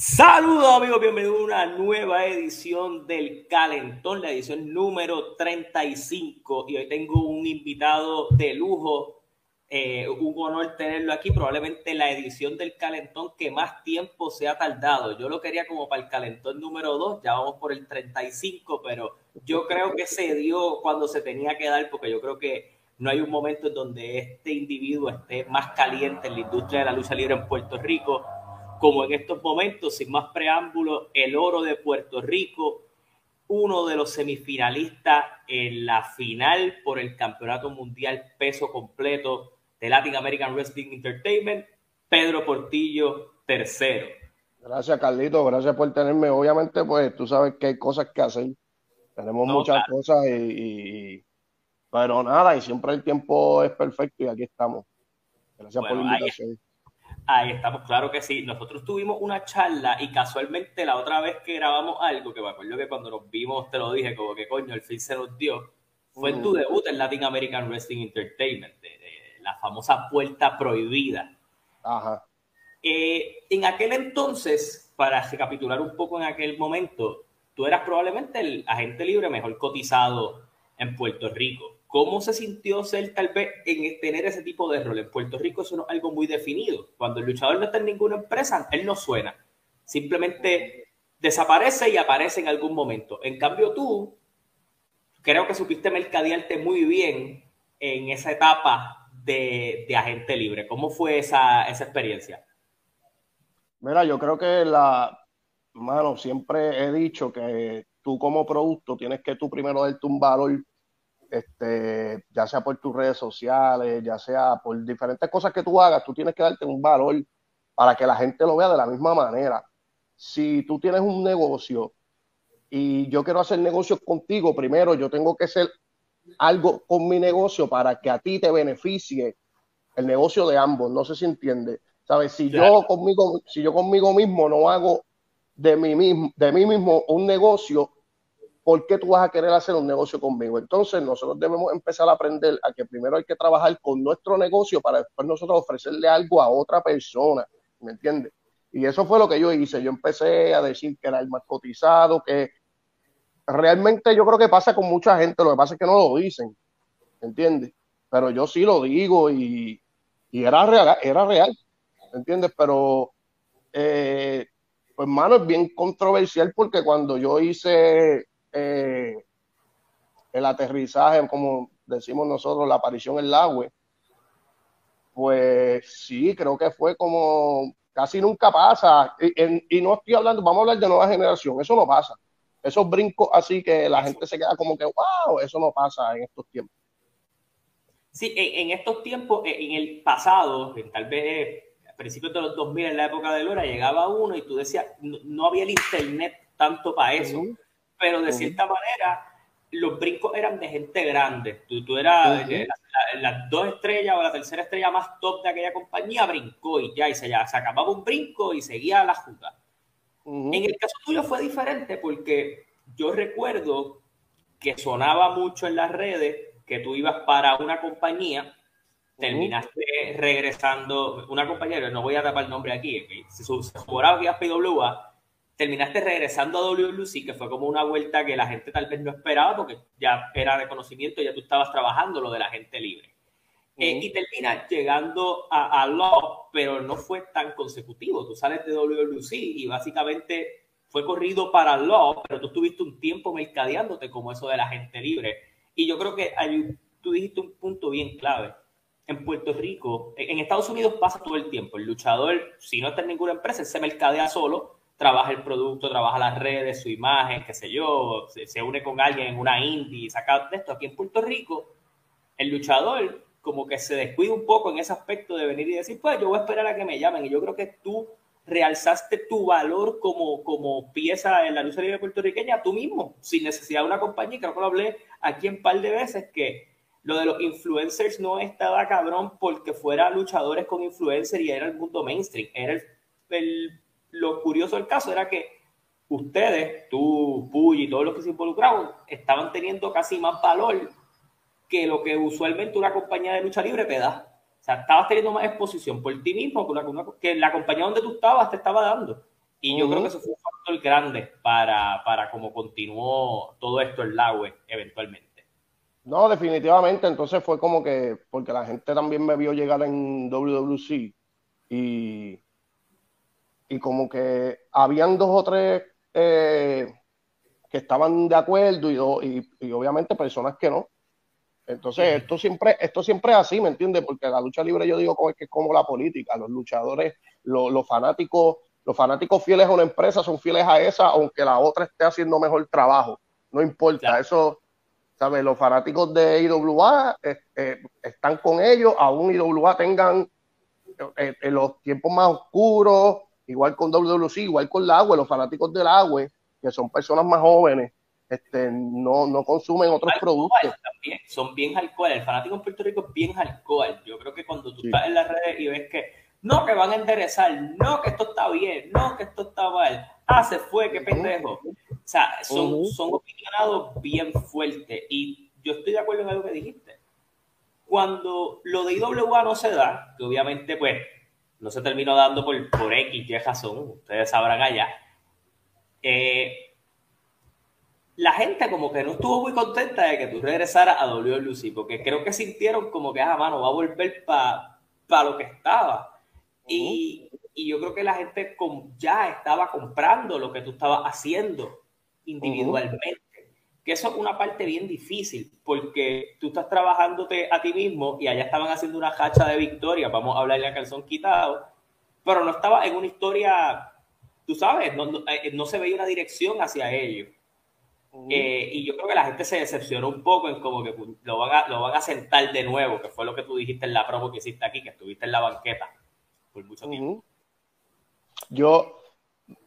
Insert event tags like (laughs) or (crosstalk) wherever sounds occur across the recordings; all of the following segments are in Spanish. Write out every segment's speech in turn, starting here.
Saludos amigos, bienvenidos a una nueva edición del Calentón, la edición número 35 y hoy tengo un invitado de lujo, eh, un honor tenerlo aquí, probablemente la edición del Calentón que más tiempo se ha tardado. Yo lo quería como para el Calentón número 2, ya vamos por el 35, pero yo creo que se dio cuando se tenía que dar porque yo creo que no hay un momento en donde este individuo esté más caliente en la industria de la lucha libre en Puerto Rico como en estos momentos, sin más preámbulos, el oro de Puerto Rico, uno de los semifinalistas en la final por el Campeonato Mundial Peso Completo de Latin American Wrestling Entertainment, Pedro Portillo, tercero. Gracias, Carlito, gracias por tenerme. Obviamente, pues tú sabes que hay cosas que hacer. Tenemos muchas cosas y, Pero nada, y siempre el tiempo es perfecto y aquí estamos. Gracias por la invitación. Ahí estamos, claro que sí. Nosotros tuvimos una charla y casualmente la otra vez que grabamos algo, que me acuerdo que cuando nos vimos te lo dije, como que coño, el fin se nos dio, fue en tu debut en Latin American Wrestling Entertainment, de, la famosa puerta prohibida. Ajá. Eh, en aquel entonces, para recapitular un poco en aquel momento, tú eras probablemente el agente libre mejor cotizado en Puerto Rico. ¿Cómo se sintió ser tal vez en tener ese tipo de rol? En Puerto Rico eso no es algo muy definido. Cuando el luchador no está en ninguna empresa, él no suena. Simplemente desaparece y aparece en algún momento. En cambio tú, creo que supiste mercadearte muy bien en esa etapa de, agente libre. ¿Cómo fue esa, esa experiencia? Mira, yo creo que la, mano, siempre he dicho que tú como producto tienes que tú primero darte un valor este, ya sea por tus redes sociales, ya sea por diferentes cosas que tú hagas, tú tienes que darte un valor para que la gente lo vea de la misma manera. Si tú tienes un negocio y yo quiero hacer negocios contigo, primero yo tengo que hacer algo con mi negocio para que a ti te beneficie el negocio de ambos. No sé si entiende. ¿Sabes? Si yo conmigo, si yo conmigo mismo no hago de mí mismo, de mí mismo un negocio, ¿por qué tú vas a querer hacer un negocio conmigo? Entonces nosotros debemos empezar a aprender a que primero hay que trabajar con nuestro negocio para después nosotros ofrecerle algo a otra persona, ¿me entiendes? Y eso fue lo que yo hice. Yo empecé a decir que era el más cotizado, que realmente yo creo que pasa con mucha gente, lo que pasa es que no lo dicen, ¿me entiendes? Pero yo sí lo digo y, era real, era real, ¿me entiendes? Pero, eh, pues, mano, es bien controversial porque cuando yo hice eh, el aterrizaje, como decimos nosotros, la aparición en el agua, pues sí, creo que fue como casi nunca pasa. Y, no estoy hablando, vamos a hablar de nueva generación, eso no pasa. Esos brincos así que la gente se queda como que, wow, eso no pasa en estos tiempos. Sí, en, estos tiempos, en el pasado, tal vez a principios de los 2000, en la época de Lora, llegaba uno y tú decías, no, había el internet tanto para eso pero de cierta manera los brincos eran de gente grande. Tú, tú eras las dos estrellas o la tercera estrella más top de aquella compañía, brincó y ya, y se, ya, se acababa un brinco y seguía la jugada. En el caso tuyo fue diferente porque yo recuerdo que sonaba mucho en las redes que tú ibas para una compañía, terminaste regresando, una compañía, no voy a tapar el nombre aquí, se, se juraba que ibas PWA, terminaste regresando a WLC, que fue como una vuelta que la gente tal vez no esperaba porque ya era de conocimiento, ya tú estabas trabajando lo de la gente libre. Eh, y terminas llegando a, a, Law, pero no fue tan consecutivo. Tú sales de WLC y básicamente fue corrido para Law, pero tú tuviste un tiempo mercadeándote como eso de la gente libre. Y yo creo que tú dijiste un punto bien clave. En Puerto Rico, en Estados Unidos pasa todo el tiempo. El luchador, si no está en ninguna empresa, se mercadea solo trabaja el producto, trabaja las redes, su imagen, qué sé yo, se, une con alguien en una indie, saca de esto. Aquí en Puerto Rico, el luchador como que se descuida un poco en ese aspecto de venir y decir, pues yo voy a esperar a que me llamen. Y yo creo que tú realzaste tu valor como, como pieza en la lucha libre puertorriqueña tú mismo, sin necesidad de una compañía. Creo que lo hablé aquí un par de veces que lo de los influencers no estaba cabrón porque fuera luchadores con influencers y era el mundo mainstream, era el lo curioso del caso era que ustedes, tú, Puy y todos los que se involucraron, estaban teniendo casi más valor que lo que usualmente una compañía de lucha libre te da. O sea, estabas teniendo más exposición por ti mismo que, que la compañía donde tú estabas te estaba dando. Y yo creo que eso fue un factor grande para, para cómo continuó todo esto en la web eventualmente. No, definitivamente. Entonces fue como que, porque la gente también me vio llegar en WWC y, y como que habían dos o tres eh, que estaban de acuerdo y, y, obviamente personas que no. Entonces, esto siempre, esto siempre es así, ¿me entiendes? Porque la lucha libre yo digo que es como la política, los luchadores, los, fanáticos, los fanáticos fieles a una empresa son fieles a esa, aunque la otra esté haciendo mejor trabajo. No importa, eso, ¿sabes? Los fanáticos de IWA eh, eh, están con ellos, aún IWA tengan eh, en los tiempos más oscuros, igual con WWC, igual con la agua, los fanáticos del agua, que son personas más jóvenes, este, no, no consumen otros productos. son bien alcohol. El fanático en Puerto Rico es bien alcohol. Yo creo que cuando tú estás en las redes y ves que no, que van a enderezar, no, que esto está bien, no, que esto está mal, ah, se fue, qué pendejo. O sea, son, son opinionados bien fuertes. Y yo estoy de acuerdo en algo que dijiste. Cuando lo de IWA no se da, que obviamente, pues, no se terminó dando por, por X, Y razón, ustedes sabrán allá. Eh, la gente como que no estuvo muy contenta de que tú regresaras a WLC, porque creo que sintieron como que, ah, mano, va a volver para lo que estaba. y, y, yo creo que la gente ya estaba comprando lo que tú estabas haciendo individualmente. Que eso es una parte bien difícil, porque tú estás trabajándote a ti mismo y allá estaban haciendo una hacha de victoria, vamos a hablarle a calzón quitado, pero no estaba en una historia, tú sabes, no, no, eh, no se veía una dirección hacia ello. Eh, y yo creo que la gente se decepcionó un poco en como que lo van, a, lo van a sentar de nuevo, que fue lo que tú dijiste en la promo que hiciste aquí, que estuviste en la banqueta por mucho tiempo. Yo,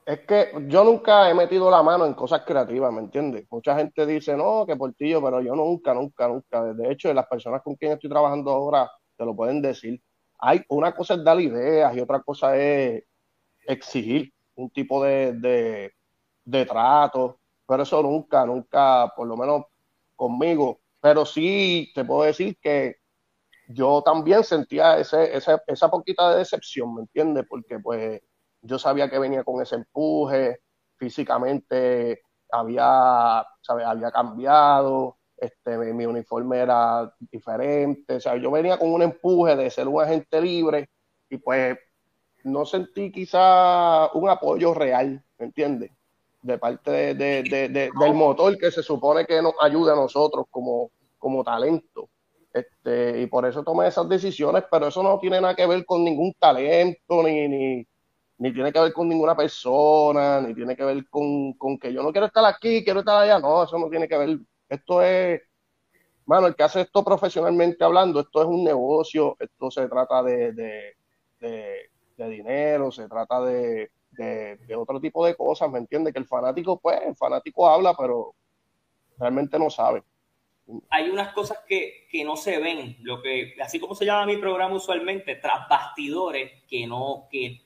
es que yo nunca he metido la mano en cosas creativas, ¿me entiendes? Mucha gente dice, no, que Portillo, pero yo nunca, nunca, nunca. De hecho, las personas con quien estoy trabajando ahora te lo pueden decir. Hay una cosa es dar ideas y otra cosa es exigir un tipo de, de, de trato pero eso nunca, nunca, por lo menos conmigo. Pero sí te puedo decir que yo también sentía ese, esa poquita de decepción, ¿me entiendes? Porque pues yo sabía que venía con ese empuje, físicamente había, ¿sabes? había cambiado, este, mi uniforme era diferente, o sea, yo venía con un empuje de ser un agente libre y pues no sentí quizá un apoyo real, ¿me entiendes? de parte de, del motor que se supone que nos ayuda a nosotros como, como talento. Este, y por eso tomé esas decisiones, pero eso no tiene nada que ver con ningún talento, ni, ni, ni tiene que ver con ninguna persona, ni tiene que ver con, con, que yo no quiero estar aquí, quiero estar allá. No, eso no tiene que ver. Esto es, mano, el que hace esto profesionalmente hablando, esto es un negocio, esto se trata de, de, de dinero, se trata de, otro tipo de cosas, ¿me entiendes? Que el fanático, pues, el fanático habla, pero realmente no sabe. Hay unas cosas que, que no se ven, lo que, así como se llama mi programa usualmente, tras bastidores que no, que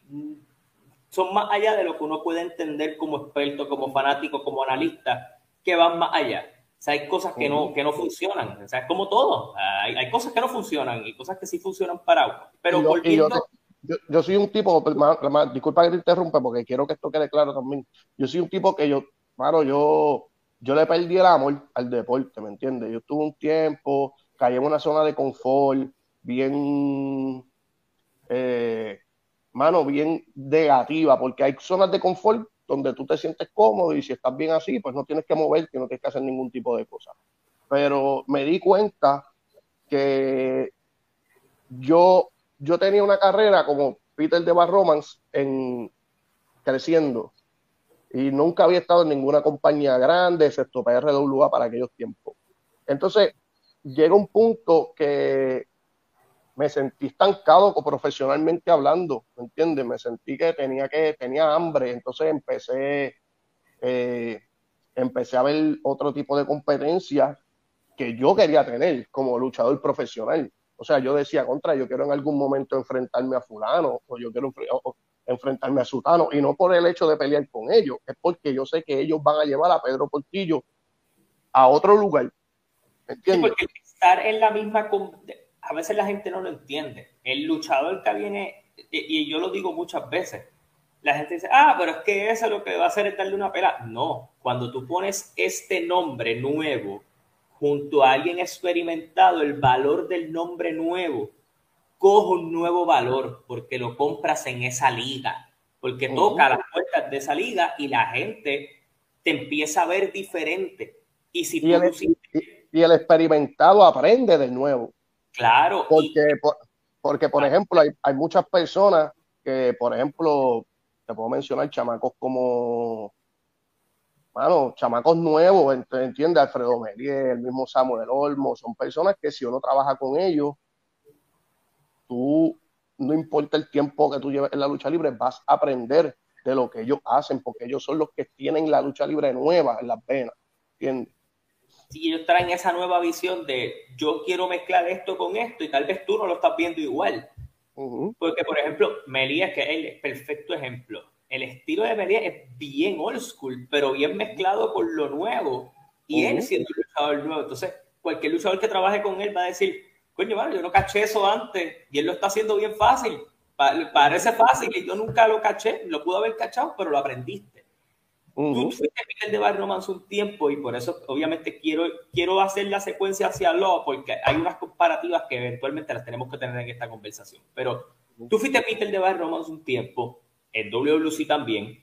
son más allá de lo que uno puede entender como experto, como fanático, como analista, que van más allá. O sea, hay cosas que no, que no funcionan. O sea, es como todo. Hay, hay, cosas que no funcionan y cosas que sí funcionan para uno. Pero volviendo yo, soy un tipo, disculpa que te interrumpa porque quiero que esto quede claro también. Yo soy un tipo que yo, claro, yo, yo le perdí el amor al deporte, ¿me entiendes? Yo tuve un tiempo, caí en una zona de confort bien, eh, mano, bien negativa, porque hay zonas de confort donde tú te sientes cómodo y si estás bien así, pues no tienes que moverte, no tienes que hacer ningún tipo de cosa. Pero me di cuenta que yo yo tenía una carrera como Peter de Bar Romance en creciendo y nunca había estado en ninguna compañía grande, excepto PRWA para aquellos tiempos. Entonces, llega un punto que me sentí estancado profesionalmente hablando, ¿me entiendes? Me sentí que tenía que tenía hambre, entonces empecé eh, empecé a ver otro tipo de competencia que yo quería tener como luchador profesional. O sea, yo decía, contra, yo quiero en algún momento enfrentarme a fulano, o yo quiero enfrentarme a sutano, y no por el hecho de pelear con ellos, es porque yo sé que ellos van a llevar a Pedro Portillo a otro lugar. ¿Entiendes? porque estar en la misma, a veces la gente no lo entiende. El luchador que viene, y yo lo digo muchas veces, la gente dice, ah, pero es que eso lo que va a hacer es darle una pela. No, cuando tú pones este nombre nuevo junto a alguien experimentado, el valor del nombre nuevo coge un nuevo valor porque lo compras en esa liga, porque toca las puertas de esa liga y la gente te empieza a ver diferente. Y, si y, el, y, el, experimentado aprende de nuevo. Claro. Porque, por, porque, por ejemplo, hay, hay muchas personas que, por ejemplo, te puedo mencionar chamacos como bueno, chamacos nuevos, entiende Alfredo Melier, el mismo Samuel Olmo, son personas que si uno trabaja con ellos, tú, no importa el tiempo que tú lleves en la lucha libre, vas a aprender de lo que ellos hacen, porque ellos son los que tienen la lucha libre nueva en las venas, ¿entiendes? Sí, ellos traen esa nueva visión de yo quiero mezclar esto con esto y tal vez tú no lo estás viendo igual. Porque, por ejemplo, Melías, que es el perfecto ejemplo, el estilo de Melías es bien old school, pero bien mezclado con lo nuevo. Y él siendo un luchador nuevo. Entonces, cualquier luchador que trabaje con él va a decir, coño, yo no caché eso antes y él lo está haciendo bien fácil. Parece fácil y yo nunca lo caché, lo pudo haber cachado, pero lo aprendiste. Tú fuiste Miguel de Bar Romance un tiempo y por eso obviamente quiero, quiero hacer la secuencia hacia lo porque hay unas comparativas que eventualmente las tenemos que tener en esta conversación. Pero tú fuiste Peter de Bar Romance un tiempo, en WWC también.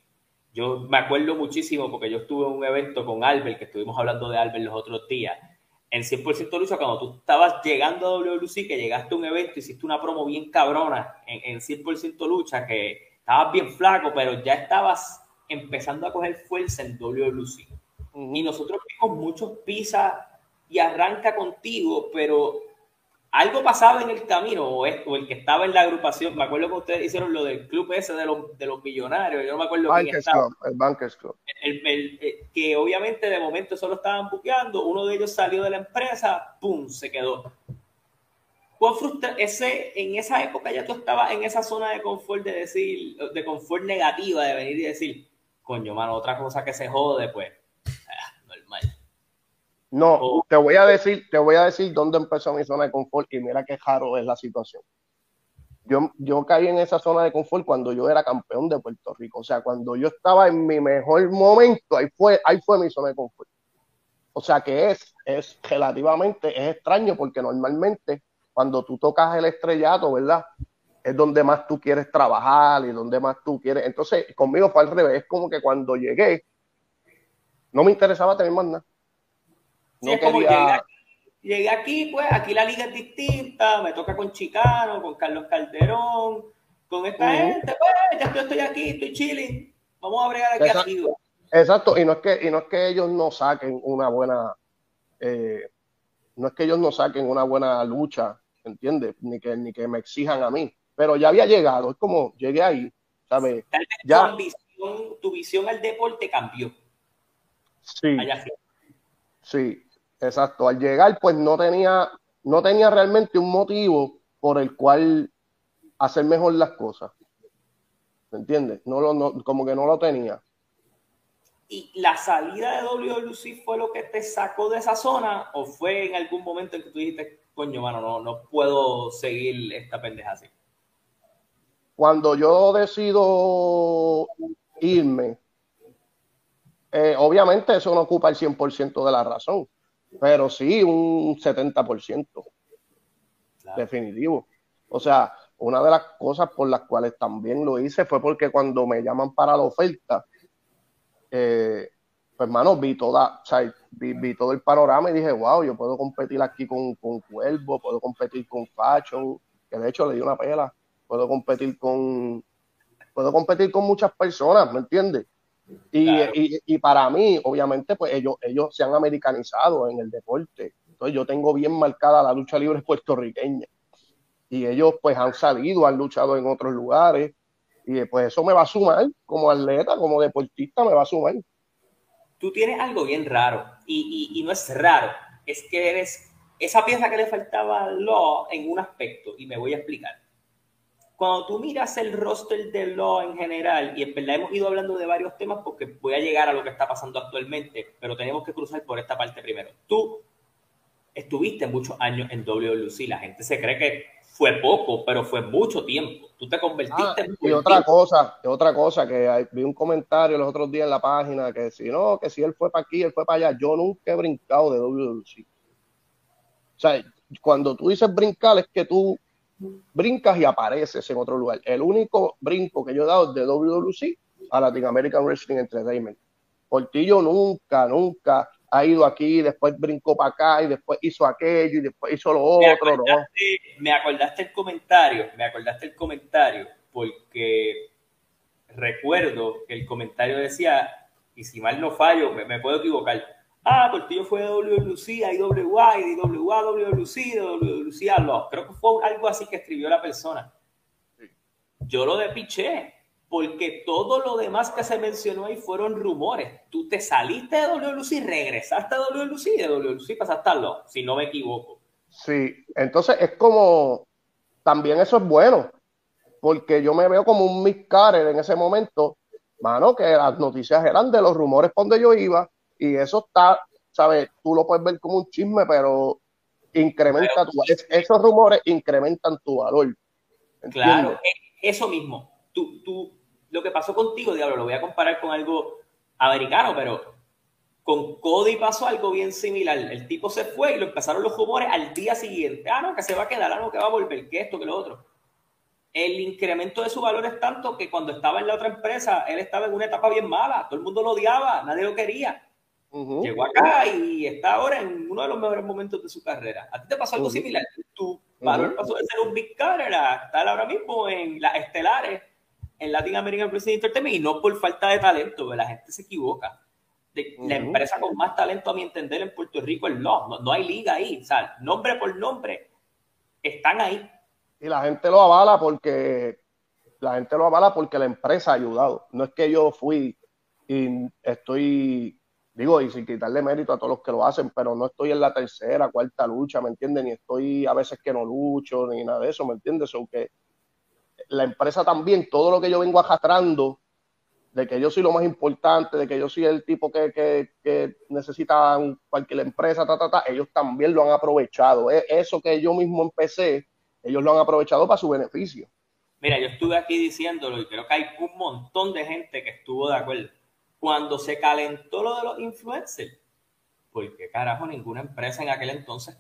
Yo me acuerdo muchísimo porque yo estuve en un evento con Albert, que estuvimos hablando de Albert los otros días, en 100% lucha, cuando tú estabas llegando a WWC, que llegaste a un evento, hiciste una promo bien cabrona en, en 100% lucha, que estabas bien flaco, pero ya estabas empezando a coger fuerza en WWC. Y nosotros vimos muchos pisas y arranca contigo, pero algo pasaba en el camino, o, el que estaba en la agrupación, me acuerdo que ustedes hicieron lo del club ese de los, de los millonarios, yo no me acuerdo quién estaba. el Bankers Club. Eh, que obviamente de momento solo estaban buqueando, uno de ellos salió de la empresa, ¡pum! se quedó. ¿Cuán frustra ese, en esa época ya tú estabas en esa zona de confort de decir, de confort negativa, de venir y decir, coño, mano, otra cosa que se jode, pues, ah, normal. No, te voy a decir, te voy a decir dónde empezó mi zona de confort y mira qué raro es la situación. Yo, yo caí en esa zona de confort cuando yo era campeón de Puerto Rico. O sea, cuando yo estaba en mi mejor momento, ahí fue, ahí fue mi zona de confort. O sea que es, es relativamente, es extraño porque normalmente cuando tú tocas el estrellato, ¿verdad? Es donde más tú quieres trabajar y donde más tú quieres. Entonces, conmigo fue al revés. Es como que cuando llegué, no me interesaba tener más nada. No quería... llegué, aquí, pues aquí la liga es distinta, me toca con Chicano, con Carlos Calderón, con esta gente, pues ya estoy, aquí, estoy chilling, vamos a bregar aquí Exacto. Exacto, y no es que, y no es que ellos no saquen una buena, eh, no es que ellos no saquen una buena lucha, ¿entiendes? Ni que, ni que me exijan a mí pero ya había llegado, es como llegué ahí, ¿sabes? ya, tu, visión, tu visión al deporte cambió. Sí. Sí, exacto. Al llegar, pues no tenía, no tenía realmente un motivo por el cual hacer mejor las cosas. ¿Me entiendes? No lo, no, como que no lo tenía. ¿Y la salida de WLC fue lo que te sacó de esa zona? ¿O fue en algún momento en que tú dijiste, coño, mano, no, no puedo seguir esta pendeja así? Cuando yo decido irme, eh, obviamente eso no ocupa el 100% de la razón, pero sí un 70%. Definitivo. O sea, una de las cosas por las cuales también lo hice fue porque cuando me llaman para la oferta, eh, pues hermano, vi toda, o sea, vi, todo el panorama y dije, wow, yo puedo competir aquí con, con Cuervo, puedo competir con Fashion, que de hecho le di una pela puedo competir con, puedo competir con muchas personas, ¿me entiendes? Y, y, para mí, obviamente, pues ellos, ellos se han americanizado en el deporte. Entonces yo tengo bien marcada la lucha libre puertorriqueña. Y ellos pues han salido, han luchado en otros lugares. Y pues eso me va a sumar como atleta, como deportista, me va a sumar. Tú tienes algo bien raro. Y, y, y no es raro. Es que eres esa pieza que le faltaba a Law en un aspecto. Y me voy a explicar cuando tú miras el roster de Law en general, y en verdad hemos ido hablando de varios temas porque voy a llegar a lo que está pasando actualmente, pero tenemos que cruzar por esta parte primero. Tú estuviste muchos años en WLC, la gente se cree que fue poco, pero fue mucho tiempo. Tú te convertiste ah, en Y otra cosa, otra cosa, que vi un comentario los otros días en la página que si no, que si él fue para aquí, él fue para allá. Yo nunca he brincado de WWC. O sea, cuando tú dices brincar es que tú brincas y apareces en otro lugar. El único brinco que yo he dado es de WWC a Latin American Wrestling Entertainment. Portillo nunca, nunca ha ido aquí, después brincó para acá y después hizo aquello y después hizo lo otro. Me acordaste el comentario, me acordaste el comentario, porque recuerdo que el comentario decía, y si mal no fallo, me, puedo equivocar, ah, Portillo fue de WWC a IWA y de IWA a WWC, de WWC a los. Creo que fue algo así que escribió la persona. Yo lo depiché porque todo lo demás que se mencionó ahí fueron rumores. Tú te saliste de WLC, regresaste a WLC y de WLC pasaste a si no me equivoco. Sí, entonces es como, también eso es bueno, porque yo me veo como un Mick en ese momento, mano, que las noticias eran de los rumores donde yo iba, y eso está, ¿sabes? Tú lo puedes ver como un chisme, pero incrementa tu, esos rumores incrementan tu valor. Claro, e, eso mismo. Tú, tú, lo que pasó contigo, diablo, lo voy a comparar con algo americano, pero con Cody pasó algo bien similar. El tipo se fue y lo empezaron los rumores al día siguiente. Ah, no, que se va a quedar, ah, no, que va a volver, que esto, que lo otro. El incremento de su valor es tanto que cuando estaba en la otra empresa, él estaba en una etapa bien mala. Todo el mundo lo odiaba, nadie lo quería. Llegó acá y está ahora en uno de los mejores momentos de su carrera. ¿A ti te pasó algo similar? Tu valor pasó de ser un big car a estar ahora mismo en las estelares en Latin American Wrestling Entertainment y no por falta de talento, la gente se equivoca. La empresa con más talento, a mi entender, en Puerto Rico es LOS. No, hay liga ahí. O sea, nombre por nombre, están ahí. Y la gente lo avala porque la gente lo avala porque la empresa ha ayudado. No es que yo fui y estoy, digo, y sin quitarle mérito a todos los que lo hacen, pero no estoy en la tercera, cuarta lucha, ¿me entiendes? Ni estoy a veces que no lucho, ni nada de eso, ¿me entiendes? Aunque la empresa también, todo lo que yo vengo arrastrando, de que yo soy lo más importante, de que yo soy el tipo que, que, que necesita cualquier empresa, ta, ta, ta, ellos también lo han aprovechado. E, eso que yo mismo empecé, ellos lo han aprovechado para su beneficio. Mira, yo estuve aquí diciéndolo y creo que hay un montón de gente que estuvo de acuerdo. Cuando se calentó lo de los influencers, porque carajo, ninguna empresa en aquel entonces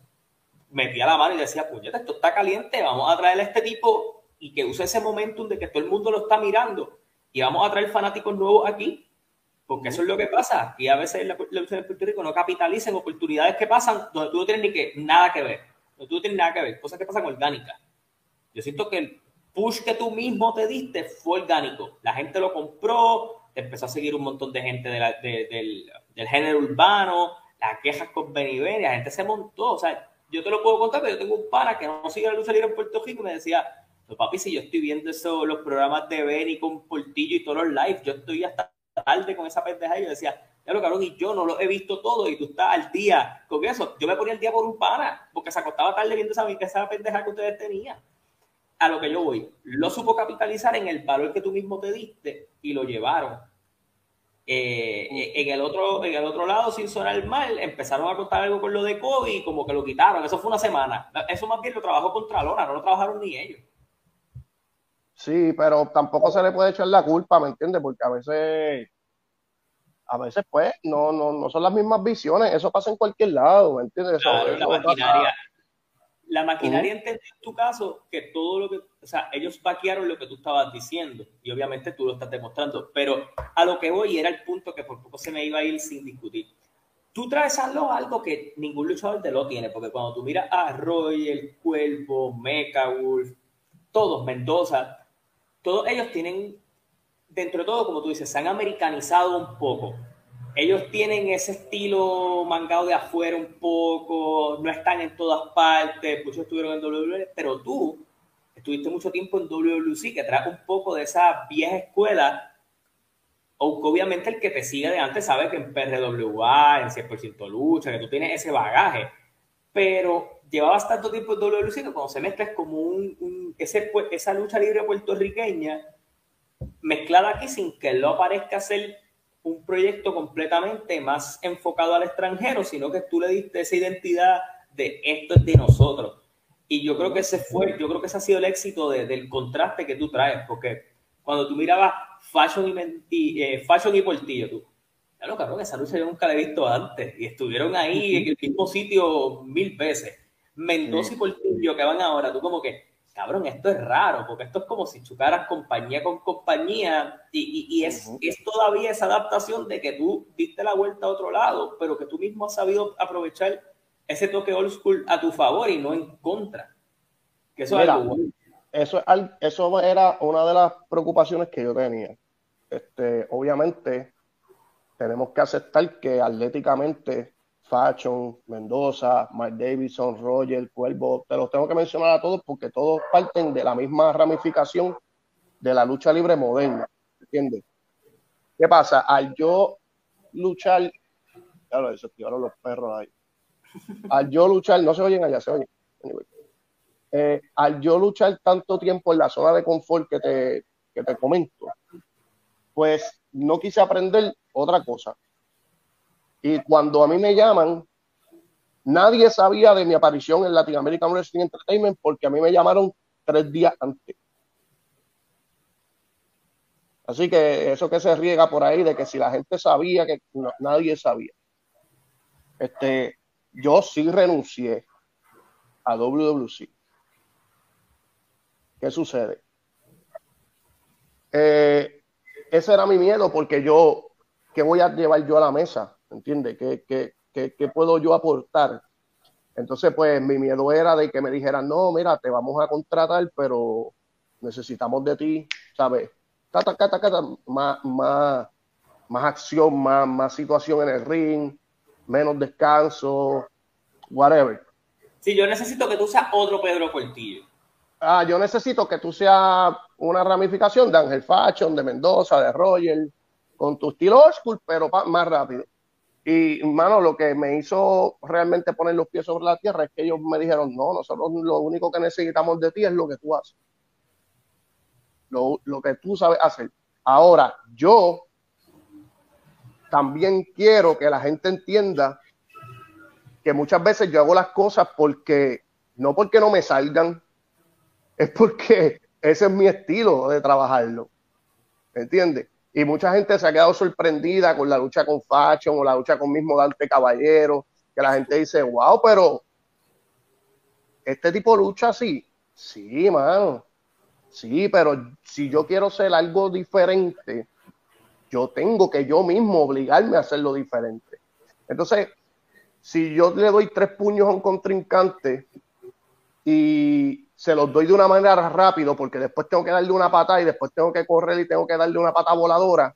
metía la mano y decía, puñeta, esto está caliente, vamos a traerle a este tipo y que use ese momentum de que todo el mundo lo está mirando y vamos a traer fanáticos nuevos aquí, porque eso es lo que pasa. Y a veces la, la de Puerto Rico no capitalicen oportunidades que pasan donde tú no tienes ni que, nada que ver, donde tú no tienes nada que ver, cosas que pasan orgánicas. Yo siento que el push que tú mismo te diste fue orgánico. La gente lo compró, empezó a seguir un montón de gente del, del, género urbano, las quejas con Benny la gente se montó. O sea, yo te lo puedo contar, pero yo tengo un pana que no sigue la luz salir en Puerto Rico y me decía, papi, si yo estoy viendo eso, los programas de Benny con Portillo y todos los live, yo estoy hasta tarde con esa pendeja y yo decía, ya lo cabrón, y yo no lo he visto todo y tú estás al día con eso. Yo me ponía al día por un pana, porque se acostaba tarde viendo esa, esa pendeja que ustedes tenían. A lo que yo voy, lo supo capitalizar en el valor que tú mismo te diste y lo llevaron. Eh, en, el otro, en el otro lado, sin sonar mal, empezaron a contar algo con lo de COVID y como que lo quitaron. Eso fue una semana. Eso más bien lo trabajó contra Lona, no lo trabajaron ni ellos. Sí, pero tampoco se le puede echar la culpa, ¿me entiendes? Porque a veces, a veces pues, no, no, no son las mismas visiones, eso pasa en cualquier lado, ¿me entiendes? la maquinaria, la maquinaria entendió en tu caso que todo lo que, o sea, ellos vaquearon lo que tú estabas diciendo y obviamente tú lo estás demostrando, pero a lo que voy era el punto que por poco se me iba a ir sin discutir. Tú traes a lo algo que ningún luchador te lo tiene, porque cuando tú miras a Roy, el Cuervo, Mecha Wolf, todos, Mendoza, todos ellos tienen, dentro de todo, como tú dices, se han americanizado un poco. Ellos tienen ese estilo mangado de afuera un poco, no están en todas partes, muchos estuvieron en WWE, pero tú estuviste mucho tiempo en WWC, que trae un poco de esa vieja escuela obviamente el que te sigue de antes sabe que en PRWA, en 100% lucha, que tú tienes ese bagaje, pero llevabas tanto tiempo en WLC que cuando se mezcla es como un, ese, esa lucha libre puertorriqueña mezclada aquí sin que lo parezca ser un proyecto completamente más enfocado al extranjero, sino que tú le diste esa identidad de esto es de nosotros. Y yo creo que ese fue, yo creo que ese ha sido el éxito del contraste que tú traes, porque cuando tú mirabas Fashion y, eh, Fashion y Portillo, tú, claro, cabrón, esa lucha yo nunca la he visto antes, y estuvieron ahí en el mismo sitio mil veces. Mendoza y Portillo que van ahora, tú como que, cabrón, esto es raro, porque esto es como si chocaras compañía con compañía, y, y, es, es todavía esa adaptación de que tú diste la vuelta a otro lado, pero que tú mismo has sabido aprovechar ese toque old school a tu favor y no en contra. Que eso, eso, eso era una de las preocupaciones que yo tenía. Este, obviamente, tenemos que aceptar que atléticamente Fashion, Mendoza, Mike Davidson, Roger, Cuervo, te los tengo que mencionar a todos porque todos parten de la misma ramificación de la lucha libre moderna. ¿Entiendes? ¿Qué pasa? Al yo luchar, claro, se activaron los perros ahí al yo luchar, no se oyen allá, se oyen. Eh, al yo luchar tanto tiempo en la zona de confort que te, que te comento, pues no quise aprender otra cosa. Y cuando a mí me llaman, nadie sabía de mi aparición en Latin American Wrestling Entertainment porque a mí me llamaron tres días antes. Así que eso que se riega por ahí de que si la gente sabía que nadie sabía. Este, yo sí renuncié a WWC. ¿Qué sucede? Eh, ese era mi miedo porque yo, ¿qué voy a llevar yo a la mesa? ¿Entiendes? ¿Qué, qué, qué, qué puedo yo aportar? Entonces, pues mi miedo era de que me dijeran, no, mira, te vamos a contratar, pero necesitamos de ti, ¿sabes? Cata, cata, cata, más, más, más acción, más, más situación en el ring, menos descanso, whatever. Sí, yo necesito que tú seas otro Pedro Portillo. Ah, yo necesito que tú seas una ramificación de Ángel Fashion, de Mendoza, de Roger, con tu estilo old school, pero más rápido. Y, mano, lo que me hizo realmente poner los pies sobre la tierra es que ellos me dijeron, no, nosotros lo único que necesitamos de ti es lo que tú haces. Lo, lo que tú sabes hacer. Ahora, yo también quiero que la gente entienda que muchas veces yo hago las cosas porque, no porque no me salgan, es porque ese es mi estilo de trabajarlo. ¿Entiendes? Y mucha gente se ha quedado sorprendida con la lucha con Fashion o la lucha con mismo Dante Caballero, que la gente dice, wow, pero este tipo lucha así. Sí, mano. Sí, pero si yo quiero ser algo diferente, yo tengo que yo mismo obligarme a hacerlo diferente. Entonces, si yo le doy tres puños a un contrincante y se los doy de una manera rápido, porque después tengo que darle una patada y después tengo que correr y tengo que darle una pata voladora,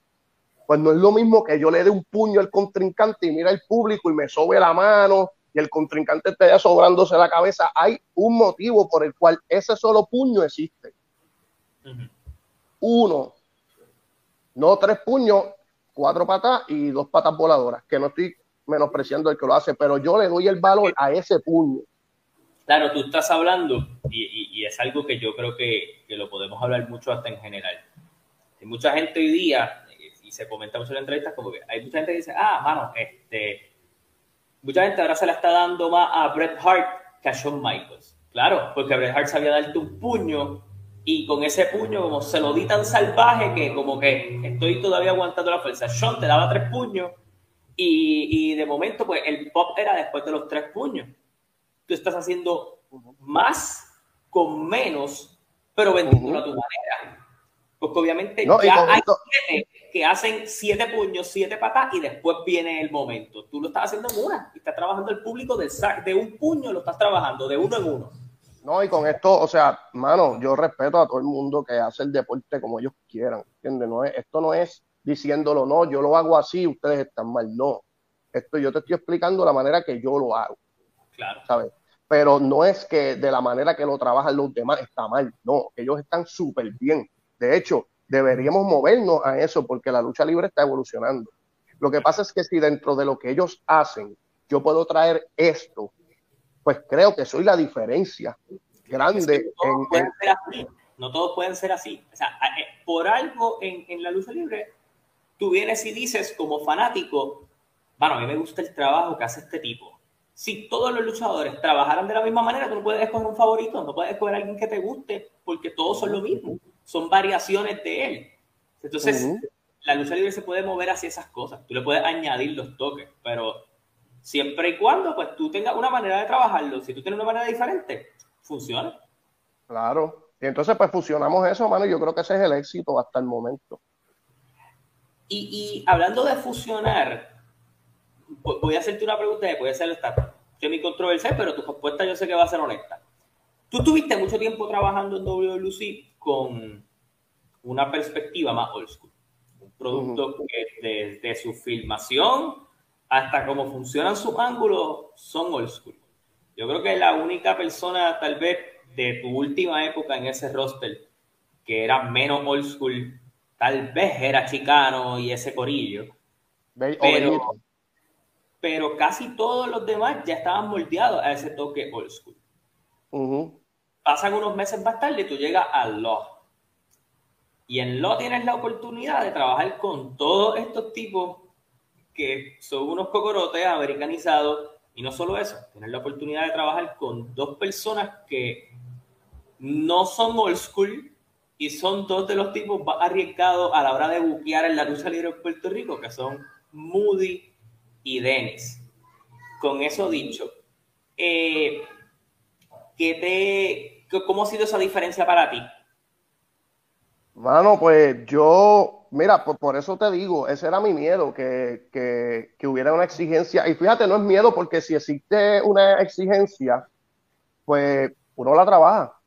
pues no es lo mismo que yo le dé un puño al contrincante y mira el público y me sobe la mano y el contrincante esté sobrándose la cabeza. Hay un motivo por el cual ese solo puño existe. Uno, no tres puños, cuatro patas y dos patas voladoras, que no estoy menospreciando el que lo hace, pero yo le doy el valor a ese puño. Claro, tú estás hablando, y, es algo que yo creo que, lo podemos hablar mucho hasta en general. Hay mucha gente hoy día, y se comenta mucho en entrevistas, como que hay mucha gente que dice, ah, mano, este, mucha gente ahora se la está dando más a Bret Hart que a Shawn Michaels. Claro, porque Bret Hart sabía darte un puño y con ese puño como se lo di tan salvaje que como que estoy todavía aguantando la fuerza. Shawn te daba tres puños y, de momento, pues el pop era después de los tres puños. Tú estás haciendo más con menos, pero vendiendo a tu manera. Porque obviamente ya hay siete que hacen siete puños, siete patas y después viene el momento. Tú lo estás haciendo en una y estás trabajando el público del de un puño, lo estás trabajando de uno en uno. No, y con esto, o sea, mano, yo respeto a todo el mundo que hace el deporte como ellos quieran, ¿entiendes? No es, esto no es diciéndolo, no, yo lo hago así, ustedes están mal. No, esto yo te estoy explicando la manera que yo lo hago. Claro. ¿Sabes? Pero no es que de la manera que lo trabajan los demás está mal, no, ellos están súper bien. De hecho, deberíamos movernos a eso porque la lucha libre está evolucionando. Lo que pasa es que si dentro de lo que ellos hacen yo puedo traer esto, pues creo que soy la diferencia grande. no todos pueden ser así. O sea, eh, por algo en, en la lucha libre tú vienes y dices como fanático, bueno, a mí me gusta el trabajo que hace este tipo. Si todos los luchadores trabajaran de la misma manera, tú no puedes escoger un favorito, no puedes escoger a alguien que te guste, porque todos son lo mismo, son variaciones de él. Entonces, la lucha libre se puede mover hacia esas cosas, tú le puedes añadir los toques, pero siempre y cuando pues tú tengas una manera de trabajarlo, si tú tienes una manera diferente, funciona. Claro, y entonces pues fusionamos eso, mano, y yo creo que ese es el éxito hasta el momento. Y, y hablando de fusionar, voy a hacerte una pregunta que puede ser esta mi controversial, pero tu respuesta yo sé que va a ser honesta. Tú tuviste mucho tiempo trabajando en WLC con una perspectiva más old school. Un producto que desde su filmación hasta cómo funcionan sus ángulos son old school. Yo creo que la única persona tal vez de tu última época en ese roster que era menos old school, tal vez era Chicano y ese corillo. Pero, pero casi todos los demás ya estaban moldeados a ese toque old school. Pasan unos meses más tarde y tú llegas al Law. Y en Law tienes la oportunidad de trabajar con todos estos tipos que son unos cocorotes americanizados. Y no solo eso, tienes la oportunidad de trabajar con dos personas que no son old school y son dos de los tipos más arriesgados a la hora de buquear en la lucha libre en Puerto Rico, que son Moody y Dennis. Con eso dicho, eh, te, ¿cómo ha sido esa diferencia para ti? Bueno, pues yo, mira, por, eso te digo, ese era mi miedo, que, que, hubiera una exigencia. Y fíjate, no es miedo porque si existe una exigencia, pues uno la trabaja.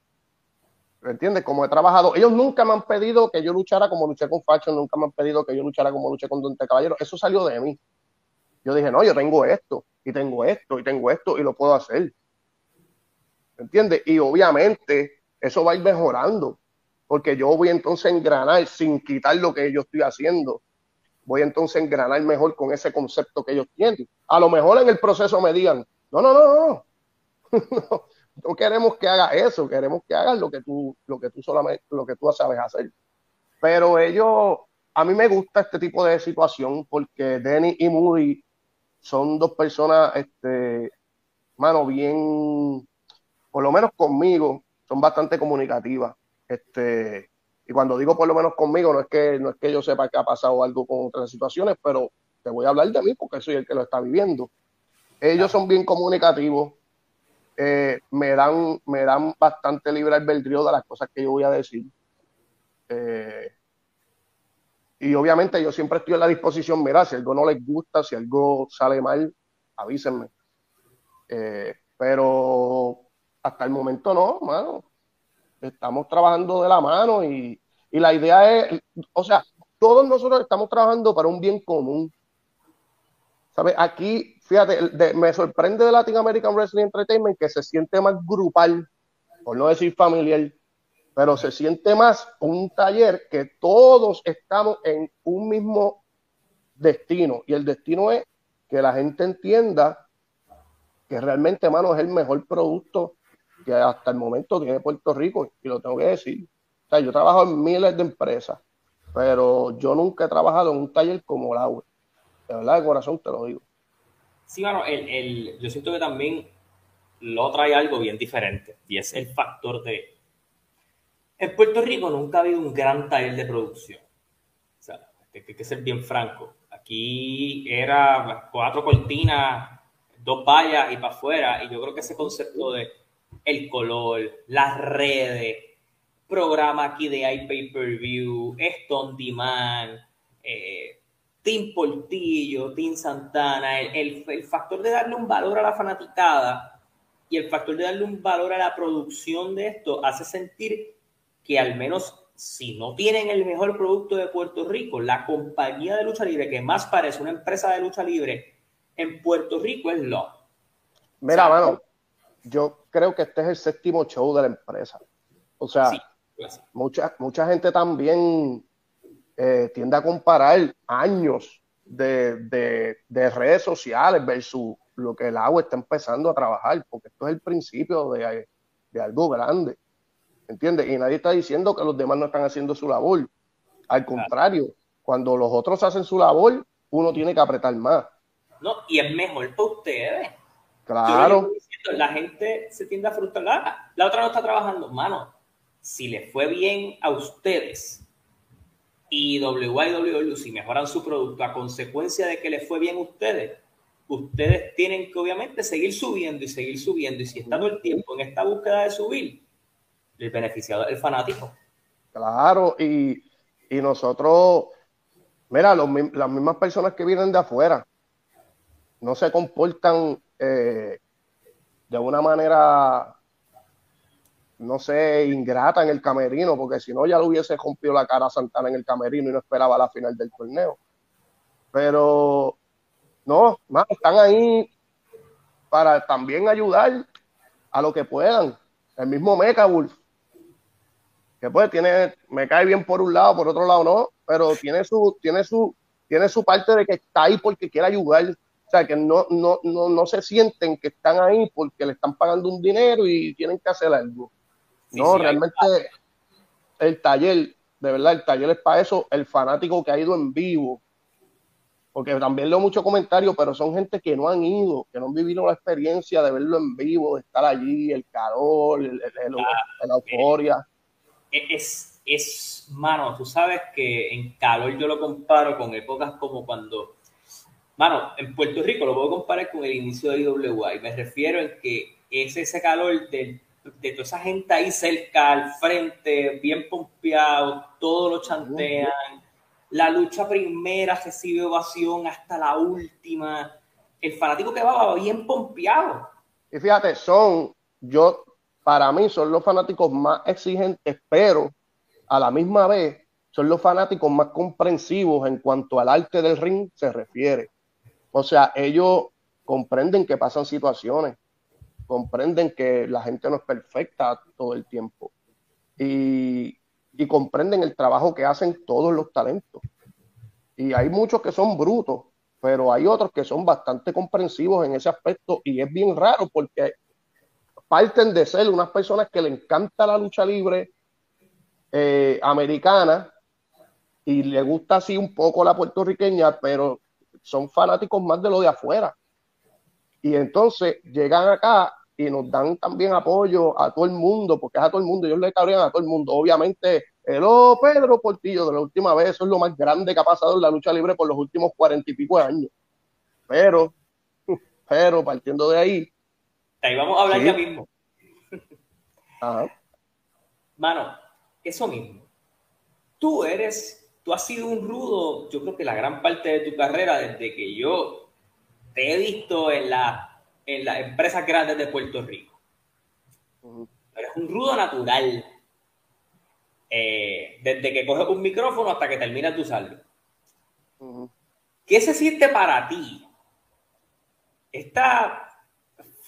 ¿Entiendes? Como he trabajado, ellos nunca me han pedido que yo luchara como luché con Facho, nunca me han pedido que yo luchara como luché con Dante Caballero. Eso salió de mí. Yo dije, no, yo tengo esto, y tengo esto, y tengo esto, y lo puedo hacer. ¿Entiendes? Y obviamente eso va a ir mejorando, porque yo voy entonces a engranar sin quitar lo que yo estoy haciendo. Voy entonces a engranar mejor con ese concepto que ellos tienen. A lo mejor en el proceso me digan, no, no, no, no. no, (laughs) queremos que haga eso, queremos que hagas lo que tú, lo que tú solamente, lo que tú sabes hacer. Pero ellos, a mí me gusta este tipo de situación porque Denny y Moody son dos personas, este, mano, bien, por lo menos conmigo, son bastante comunicativas. Este, y cuando digo por lo menos conmigo, no es que, no es que yo sepa que ha pasado algo con otras situaciones, pero te voy a hablar de mí porque soy el que lo está viviendo. Ellos son bien comunicativos, eh, me, dan, me dan bastante libre albedrío de las cosas que yo voy a decir. Eh, y obviamente yo siempre estoy a la disposición, mira, si algo no les gusta, si algo sale mal, avísenme. Eh, pero hasta el momento no, mano. Estamos trabajando de la mano y, la idea es, o sea, todos nosotros estamos trabajando para un bien común. ¿Sabes? Aquí, fíjate, me sorprende de Latin American Wrestling Entertainment que se siente más grupal, por no decir familiar, pero se siente más un taller que todos estamos en un mismo destino y el destino es que la gente entienda que realmente, hermano, es el mejor producto que hasta el momento tiene Puerto Rico y lo tengo que decir. O sea, yo trabajo en miles de empresas, pero yo nunca he trabajado en un taller como la web. De verdad, de corazón te lo digo. Sí, bueno, el, el, yo siento que también lo trae algo bien diferente y es el factor de en Puerto Rico nunca ha habido un gran taller de producción. O sea, hay que ser bien franco. Aquí era cuatro cortinas, dos vallas y para afuera. Y yo creo que ese concepto de el color, las redes, programa aquí de iPay-Per-View, esto on demand, eh, Team Portillo, Team Santana, el, factor de darle un valor a la fanaticada y el factor de darle un valor a la producción de esto hace sentir que al menos si no tienen el mejor producto de Puerto Rico, la compañía de lucha libre que más parece una empresa de lucha libre en Puerto Rico es Law. Mira, mano, yo creo que este es el séptimo show de la empresa. O sea, pues mucha, mucha gente también eh, tiende a comparar años de, redes sociales versus lo que el agua está empezando a trabajar, porque esto es el principio de, de algo grande. ¿Entiendes? Y nadie está diciendo que los demás no están haciendo su labor. Al contrario, cuando los otros hacen su labor, uno tiene que apretar más. No, y es mejor para ustedes. Claro. la gente se tiende a frustrar. La otra no está trabajando. Mano, si le fue bien a ustedes y WYW, si mejoran su producto a consecuencia de que le fue bien a ustedes, ustedes tienen que obviamente seguir subiendo y seguir subiendo. Y si están todo el tiempo en esta búsqueda de subir, el beneficiado es el fanático. Claro, y, nosotros, mira, las mismas personas que vienen de afuera no se comportan eh, de una manera, no sé, ingrata en el camerino, porque si no ya le hubiese rompido la cara a Santana en el camerino y no esperaba la final del torneo. Pero no, más están ahí para también ayudar a lo que puedan. El mismo Mecha Wolf, que pues tiene, me cae bien por un lado, por otro lado no, pero tiene su, tiene su, tiene su parte de que está ahí porque quiere ayudar. O sea, que no, no, no, no se sienten que están ahí porque le están pagando un dinero y tienen que hacer algo. no, realmente el taller, de verdad, el taller es para eso, el fanático que ha ido en vivo, porque también leo muchos comentarios, pero son gente que no han ido, que no han vivido la experiencia de verlo en vivo, de estar allí, el calor, el, la euforia. Es, es, mano, tú sabes que en calor yo lo comparo con épocas como cuando, mano, en Puerto Rico lo puedo comparar con el inicio de IWA, me refiero en que es ese calor de, de toda esa gente ahí cerca, al frente, bien pompeado, todos lo chantean la lucha primera recibe ovación hasta la última. El fanático que va, va bien pompeado. Y fíjate, son, yo, para mí son los fanáticos más exigentes, pero a la misma vez son los fanáticos más comprensivos en cuanto al arte del ring se refiere. O sea, ellos comprenden que pasan situaciones, comprenden que la gente no es perfecta todo el tiempo. Y, y comprenden el trabajo que hacen todos los talentos. Y hay muchos que son brutos, pero hay otros que son bastante comprensivos en ese aspecto y es bien raro porque parten de ser unas personas que le encanta la lucha libre eh, americana y le gusta así un poco la puertorriqueña, pero son fanáticos más de lo de afuera. Y entonces llegan acá y nos dan también apoyo a todo el mundo, porque es a todo el mundo, ellos le cabrían a todo el mundo. Obviamente, el Pedro Portillo de la última vez, eso es lo más grande que ha pasado en la lucha libre por los últimos cuarenta y pico años. Pero, (laughs) pero partiendo de ahí. Ahí vamos a hablar ya mismo. (laughs) Ajá. Mano, eso mismo. Tú eres, tú has sido un rudo, yo creo que la gran parte de tu carrera, desde que yo te he visto en la en las empresas grandes de Puerto Rico. Pero es un rudo natural. Eh, desde que coges un micrófono hasta que terminas de usarlo. ¿Qué se siente para ti? Esta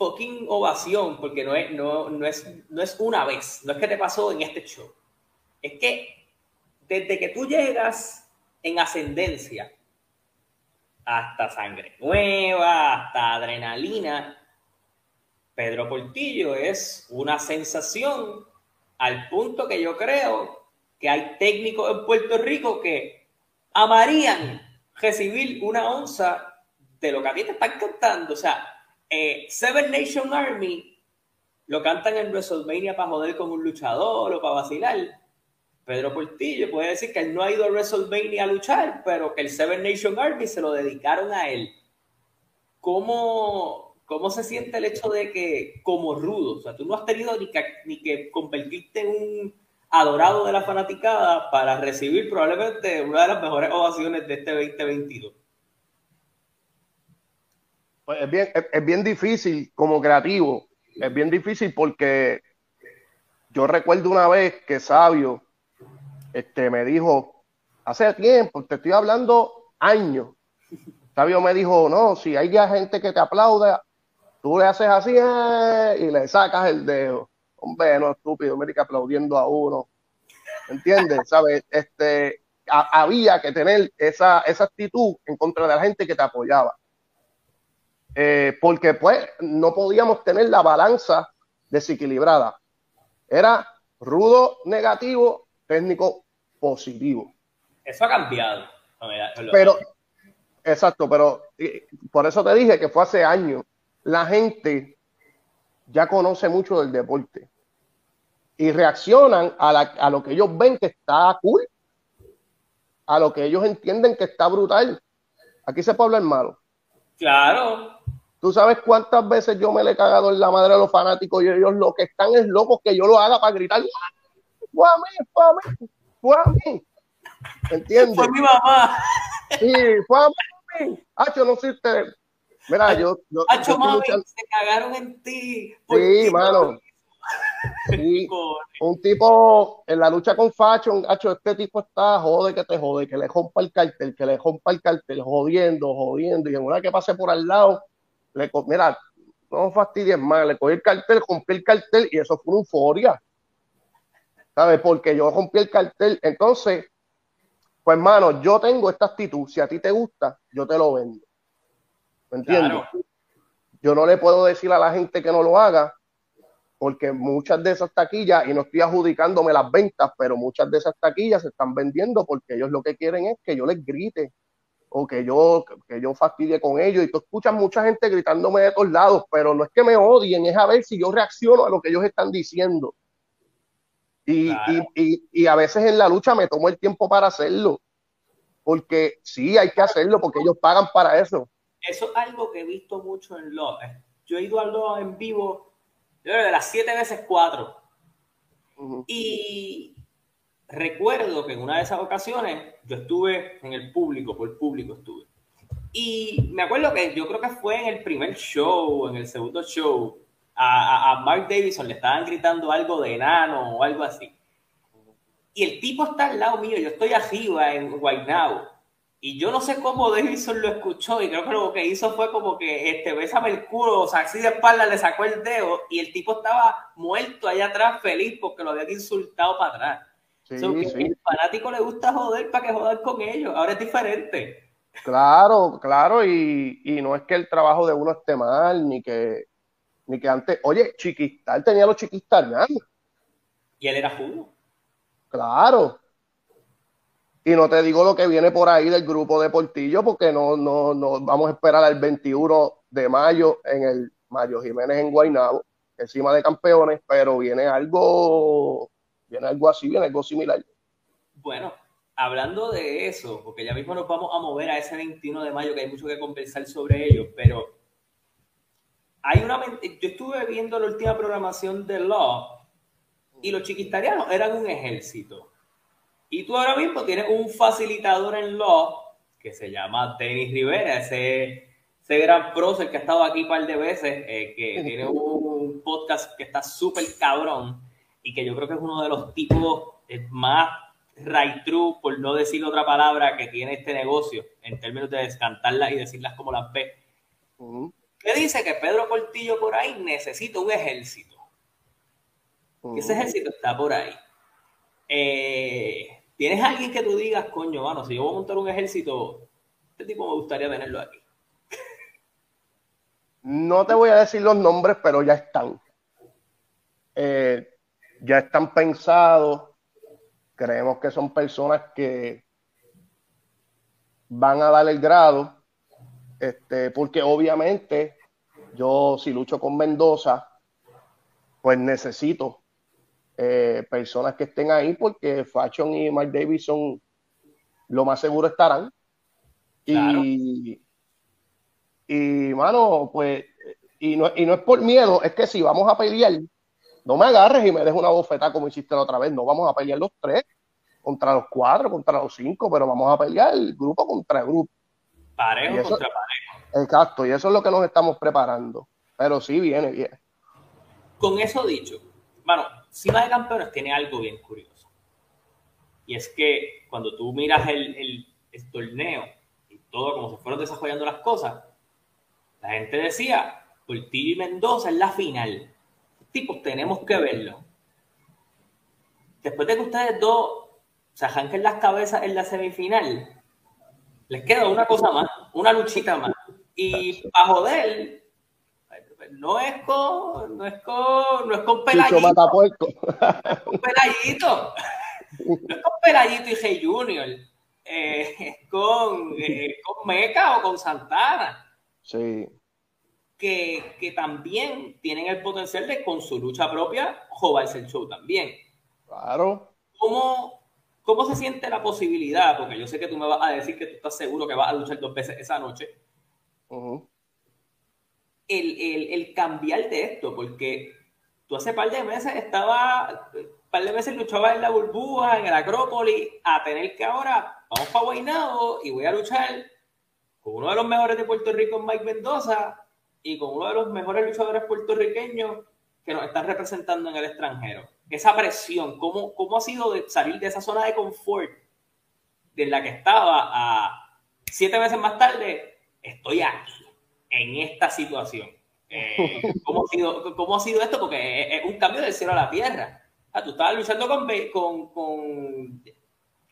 fucking ovación, porque no es, no, no, es, no es una vez, no es que te pasó en este show. Es que desde que tú llegas en ascendencia, hasta sangre nueva, hasta adrenalina. Pedro Portillo es una sensación al punto que yo creo que hay técnicos en Puerto Rico que amarían recibir una onza de lo que a ti te están cantando. O sea, eh, Seven Nation Army lo cantan en WrestleMania para joder como un luchador o para vacilar. Pedro Portillo puede decir que él no ha ido a WrestleMania a luchar, pero que el Seven Nation Army se lo dedicaron a él. ¿Cómo, cómo se siente el hecho de que, como rudo, o sea, tú no has tenido ni que, ni que convertirte en un adorado de la fanaticada para recibir probablemente una de las mejores ovaciones de este 2022? Pues es bien, es bien difícil como creativo, es bien difícil porque yo recuerdo una vez que Sabio este, me dijo, hace tiempo, te estoy hablando años. Sabio me dijo, no, si hay ya gente que te aplauda, tú le haces así eh, y le sacas el dedo. Hombre, no, estúpido, me que aplaudiendo a uno. ¿Entiendes? (laughs) ¿Sabes? Este, había que tener esa, esa actitud en contra de la gente que te apoyaba. Eh, porque pues no podíamos tener la balanza desequilibrada. Era rudo negativo técnico positivo. Eso ha cambiado. Pero, exacto, pero por eso te dije que fue hace años. la gente ya conoce mucho del deporte y reaccionan a, a lo que ellos ven que está cool, a lo que ellos entienden que está brutal. Aquí se puede hablar malo. Claro. Tú sabes cuántas veces yo me le he cagado en la madre a los fanáticos y ellos lo que están es locos que yo lo haga para gritar. Fue a mí, fue a mí, fue a mí. ¿Entiendes? Fue mi mamá. Sí, fue a mí. Hacho, no sé. Mira, yo. yo Hacho, mami, se cagaron en ti. Sí, mano. Sí, (laughs) un tipo en la lucha con Fashion, hacho, este tipo está jode que te jode, que le rompa el cartel, que le rompa el cartel, jodiendo, jodiendo, y en una que pase por al lado, le, mira, no fastidies más, le cogí el cartel, rompí el cartel y eso fue una euforia. ¿Sabes? Porque yo rompí el cartel. Entonces, pues hermano, yo tengo esta actitud. Si a ti te gusta, yo te lo vendo. ¿Me entiendes? Yo no le puedo decir a la gente que no lo haga, porque muchas de esas taquillas, y no estoy adjudicándome las ventas, pero muchas de esas taquillas se están vendiendo porque ellos lo que quieren es que yo les grite o que yo, que yo fastidie con ellos. Y tú escuchas mucha gente gritándome de todos lados, pero no es que me odien, es a ver si yo reacciono a lo que ellos están diciendo. Y, y, y, a veces en la lucha me tomo el tiempo para hacerlo, porque sí, hay que hacerlo, porque ellos pagan para eso. Eso es algo que he visto mucho en lo Yo he ido a lo en vivo, yo de las siete veces cuatro. Y recuerdo que en una de esas ocasiones yo estuve en el público, por el público estuve. Y me acuerdo que yo creo que fue en el primer show, en el segundo show, a, Mark Davidson le estaban gritando algo de enano o algo así. Y el tipo está al lado mío, yo estoy arriba en Guaynabo. Y yo no sé cómo Davidson lo escuchó y creo que lo que hizo fue como que este, bésame el culo, o sea, así de espalda le sacó el dedo y el tipo estaba muerto allá atrás feliz porque lo habían insultado para atrás. Sí, El fanático le gusta joder para que jodan con ellos. Ahora es diferente. Claro, claro, y, no es que el trabajo de uno esté mal, ni que, ni que antes. Oye, Chiquistar tenía los Chiquistar Y él era jugo. Claro. Y no te digo lo que viene por ahí del grupo de Portillo, porque no, no, no vamos a esperar al 21 de mayo en el Mario Jiménez en Guaynabo, encima de campeones, pero viene algo Viene algo así, viene algo similar. Bueno, hablando de eso, porque ya mismo nos vamos a mover a ese 21 de mayo, que hay mucho que conversar sobre ello, pero hay una. Yo estuve viendo la última programación de Law y los chiquistarianos eran un ejército. Y tú ahora mismo tienes un facilitador en Law que se llama Denis Rivera, ese, ese gran prócer que ha estado aquí un par de veces, eh, que tiene un podcast que está súper cabrón y que yo creo que es uno de los tipos más right true, por no decir otra palabra, que tiene este negocio en términos de descantarlas y decirlas como las ve. ¿Qué dice que Pedro Portillo por ahí necesita un ejército. ese ejército está por ahí. Eh, ¿Tienes alguien que tú digas, coño, mano, si yo voy a montar un ejército, este tipo me gustaría tenerlo aquí? No te voy a decir los nombres, pero ya están. Eh, ya están pensados, creemos que son personas que van a dar el grado, este, porque obviamente yo si lucho con Mendoza, pues necesito eh, personas que estén ahí porque Fashion y Mark Davidson lo más seguro estarán. Y, y, mano, pues, y no, y no es por miedo, es que si vamos a pelear, no me agarres y me des una bofetada como hiciste la otra vez. No vamos a pelear los tres contra los cuatro, contra los cinco, pero vamos a pelear el grupo contra el grupo. Parejo contra parejo. Exacto, y eso es lo que nos estamos preparando. Pero sí, viene bien. Con eso dicho, bueno, Cima de Campeones tiene algo bien curioso. Y es que cuando tú miras el, el, el torneo y todo como se fueron desarrollando las cosas, la gente decía, Portillo y Mendoza es la final tipos tenemos que verlo. Después de que ustedes dos se arranquen las cabezas en la semifinal, les queda una cosa más, una luchita más. Y a joder, no es con, no es con, no es con pelayito. un pelayito. No es con pelayito y Hey Junior. Eh, es con, eh, con Meca o con Santana. Sí que, que, también tienen el potencial de con su lucha propia joderse el show también. Claro. ¿Cómo, ¿Cómo se siente la posibilidad? Porque yo sé que tú me vas a decir que tú estás seguro que vas a luchar dos veces esa noche. el, el, el, cambiar de esto, porque tú hace par de meses estaba, par de meses luchaba en la burbuja, en el Acrópolis, a tener que ahora vamos para Guaynabo y voy a luchar con uno de los mejores de Puerto Rico, Mike Mendoza, y con uno de los mejores luchadores puertorriqueños que nos están representando en el extranjero. Esa presión, ¿cómo, cómo ha sido de salir de esa zona de confort de la que estaba a siete meses más tarde? Estoy aquí, en esta situación. Eh, ¿cómo, ha sido, ¿Cómo ha sido esto? Porque es un cambio del cielo a la tierra. Ah, tú estabas luchando con, con, con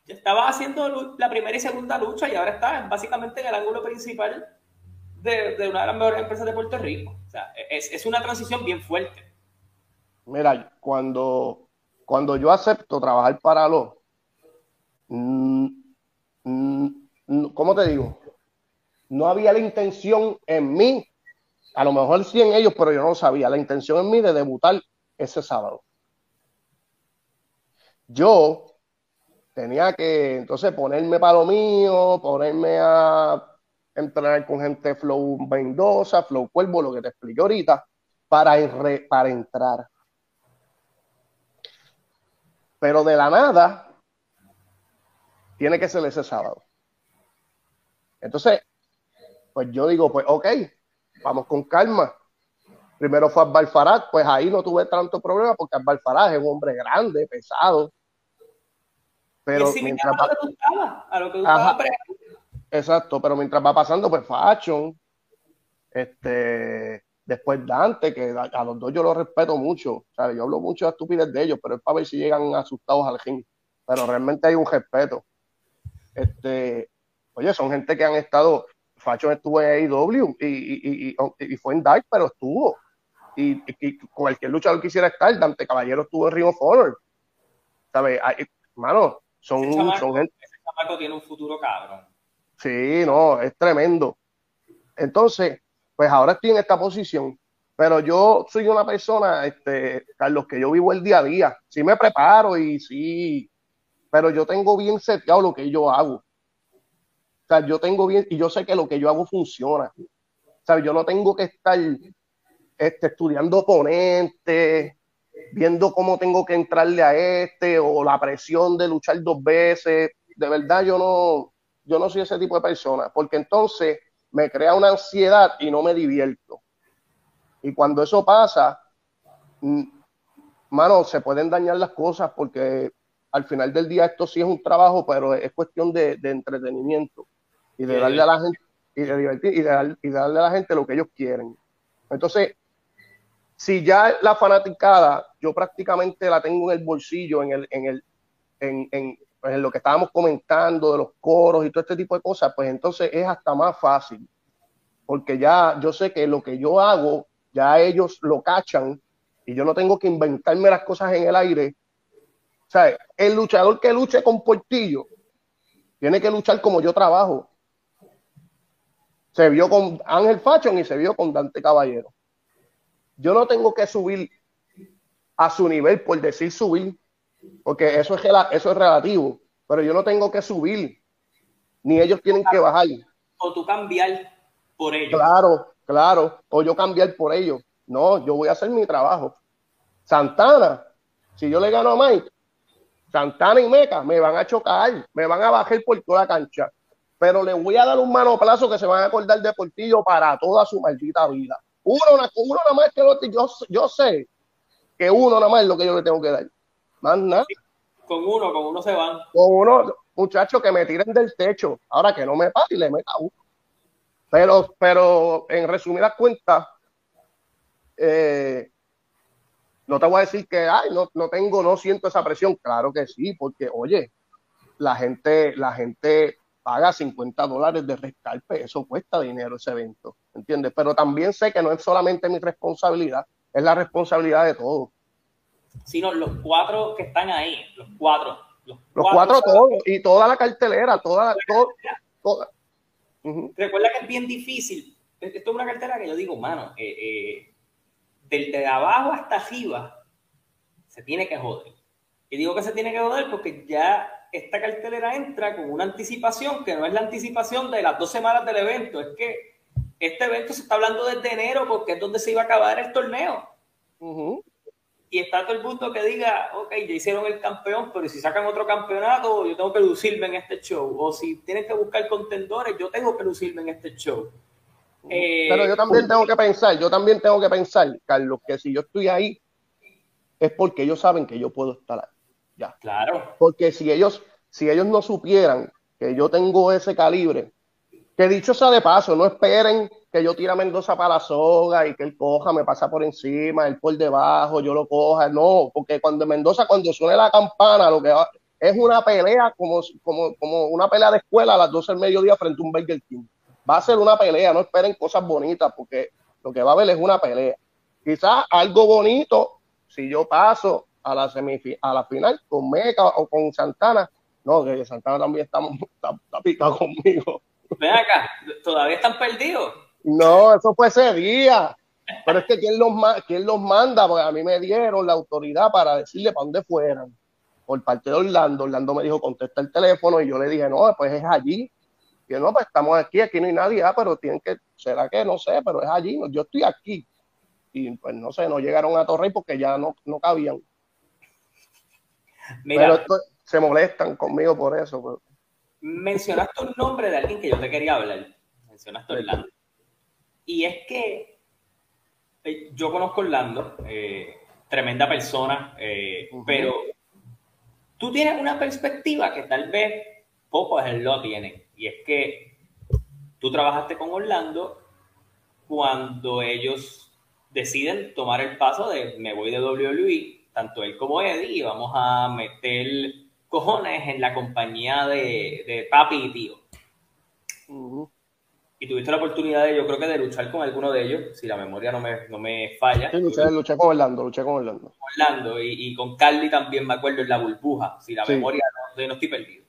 estaba haciendo la primera y segunda lucha y ahora está básicamente en el ángulo principal de, una de las mejores empresas de Puerto Rico. O sea, es, es una transición bien fuerte. Mira, cuando, cuando yo acepto trabajar para los, mm, mm, ¿cómo te digo? No había la intención en mí, a lo mejor sí en ellos, pero yo no sabía, la intención en mí de debutar ese sábado. Yo tenía que entonces ponerme para lo mío, ponerme a entrenar con gente Flow Mendoza, Flow Cuervo, lo que te expliqué ahorita, para, para entrar. Pero de la nada, tiene que ser ese sábado. Entonces, pues yo digo, pues ok, vamos con calma. Primero fue Abel Farad, pues ahí no tuve tanto problema porque Farad es un hombre grande, pesado. Pero mientras va... a lo que Exacto, pero mientras va pasando, pues Fashion, este, después Dante, que a, los dos yo los respeto mucho. O sea, yo hablo mucho de estupidez de ellos, pero es para ver si llegan asustados al ring. Pero realmente hay un respeto. Este, oye, son gente que han estado. Fashion estuvo en AEW y, y, y, y, fue en Dark, pero estuvo. Y, cualquier luchador quisiera estar. Dante Caballero estuvo en Ring of Honor. ¿Sabes? Hermano, son, son gente. Ese tiene un futuro cabrón. Sí, no, es tremendo. Entonces, pues ahora estoy en esta posición, pero yo soy una persona, este, Carlos, que yo vivo el día a día. Sí me preparo y sí, pero yo tengo bien seteado lo que yo hago. O sea, yo tengo bien, y yo sé que lo que yo hago funciona. O sea, yo no tengo que estar este, estudiando oponentes, viendo cómo tengo que entrarle a este, o la presión de luchar dos veces. De verdad, yo no, yo no soy ese tipo de persona, porque entonces me crea una ansiedad y no me divierto. Y cuando eso pasa, mm, mano, se pueden dañar las cosas porque al final del día esto sí es un trabajo, pero es cuestión de, entretenimiento y de darle a la gente y de divertir y, de, darle a la gente lo que ellos quieren. Entonces, si ya la fanaticada, yo prácticamente la tengo en el bolsillo, en el, en el, en, pues en lo que estábamos comentando de los coros y todo este tipo de cosas, pues entonces es hasta más fácil, porque ya yo sé que lo que yo hago, ya ellos lo cachan y yo no tengo que inventarme las cosas en el aire. O sea, el luchador que luche con Portillo tiene que luchar como yo trabajo. Se vio con Ángel Fashion y se vio con Dante Caballero. Yo no tengo que subir a su nivel por decir subir, porque eso es, eso es relativo, pero yo no tengo que subir, ni ellos tienen que bajar. O tú cambiar por ellos. Claro, claro, o yo cambiar por ellos. No, yo voy a hacer mi trabajo. Santana, si yo le gano a Mike, Santana y Meca me van a chocar, me van a bajar por toda la cancha, pero le voy a dar un manoplazo que se van a acordar de Portillo para toda su maldita vida. Uno, uno nada más que yo, yo sé que uno nada más es lo que yo le tengo que dar. Más nada. Con uno, con uno se van. Con uno, muchachos, que me tiren del techo. Ahora que no me pase y le meta uno. Pero, pero en resumidas cuentas, eh, no te voy a decir que ay, no, no tengo, no siento esa presión. Claro que sí, porque oye, la gente, la gente paga 50 dólares de rescalpe, eso cuesta dinero ese evento, ¿entiendes? Pero también sé que no es solamente mi responsabilidad, es la responsabilidad de todos sino los cuatro que están ahí, los cuatro. Los, cuatro, todos, y toda la cartelera, toda, toda, Recuerda que es bien difícil esto es una cartera que yo digo, mano, eh, eh, desde abajo hasta arriba se tiene que joder. Y digo que se tiene que joder porque ya esta cartelera entra con una anticipación que no es la anticipación de las dos semanas del evento, es que este evento se está hablando desde enero porque es donde se iba a acabar el torneo. Y está todo el mundo que diga, ok, ya hicieron el campeón, pero si sacan otro campeonato, yo tengo que lucirme en este show. O si tienen que buscar contendores, yo tengo que lucirme en este show. pero yo también tengo que pensar, yo también tengo que pensar, Carlos, que si yo estoy ahí, es porque ellos saben que yo puedo estar ahí. Ya. Claro. Porque si ellos, si ellos no supieran que yo tengo ese calibre, que dicho sea de paso, no esperen que yo tire a Mendoza para la soga y que él coja, me pasa por encima, él por debajo, yo lo coja. No, porque cuando Mendoza, cuando suene la campana, lo que va, es una pelea como, como, como una pelea de escuela a las 12 del mediodía frente a un Burger King. Va a ser una pelea, no esperen cosas bonitas, porque lo que va a haber es una pelea. Quizás algo bonito, si yo paso a la a la final con Meca o con Santana, no, que Santana también está, está picado conmigo. Ven acá, todavía están perdidos. No, eso fue ese día. Pero es que ¿quién los, quién los manda? Porque a mí me dieron la autoridad para decirle para dónde fueran. Por parte de Orlando, Orlando me dijo, contesta el teléfono y yo le dije, no, pues es allí. Y yo, no, pues estamos aquí, aquí no hay nadie, ah, pero tienen que, será que no sé, pero es allí, yo estoy aquí. Y pues no sé, no llegaron a Torrey porque ya no, no cabían. pero se molestan conmigo por eso. Pues mencionaste un nombre de alguien que yo te quería hablar. Mencionaste Orlando. Y es que eh, yo conozco a Orlando, eh, tremenda persona, eh, pero tú tienes una perspectiva que tal vez pocos lo tienen. Y es que tú trabajaste con Orlando cuando ellos deciden tomar el paso de me voy de WWE, tanto él como Eddie, y vamos a meter cojones en la compañía de, papi y tío. Y tuviste la oportunidad de, yo creo que de luchar con alguno de ellos, si la memoria no me, no me falla. Sí, luché, con Orlando, luché con Orlando. Orlando y, con Carly también me acuerdo en la burbuja, si la memoria no, no estoy perdido.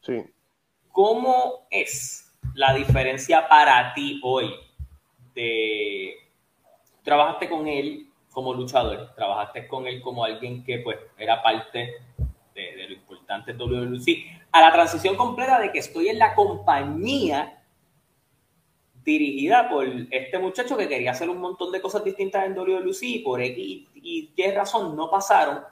Sí. ¿Cómo es la diferencia para ti hoy de trabajaste con él como luchador, trabajaste con él como alguien que pues era parte de, lo importante de a la transición completa de que estoy en la compañía dirigida por este muchacho que quería hacer un montón de cosas distintas en WWC y por X y qué razón no pasaron,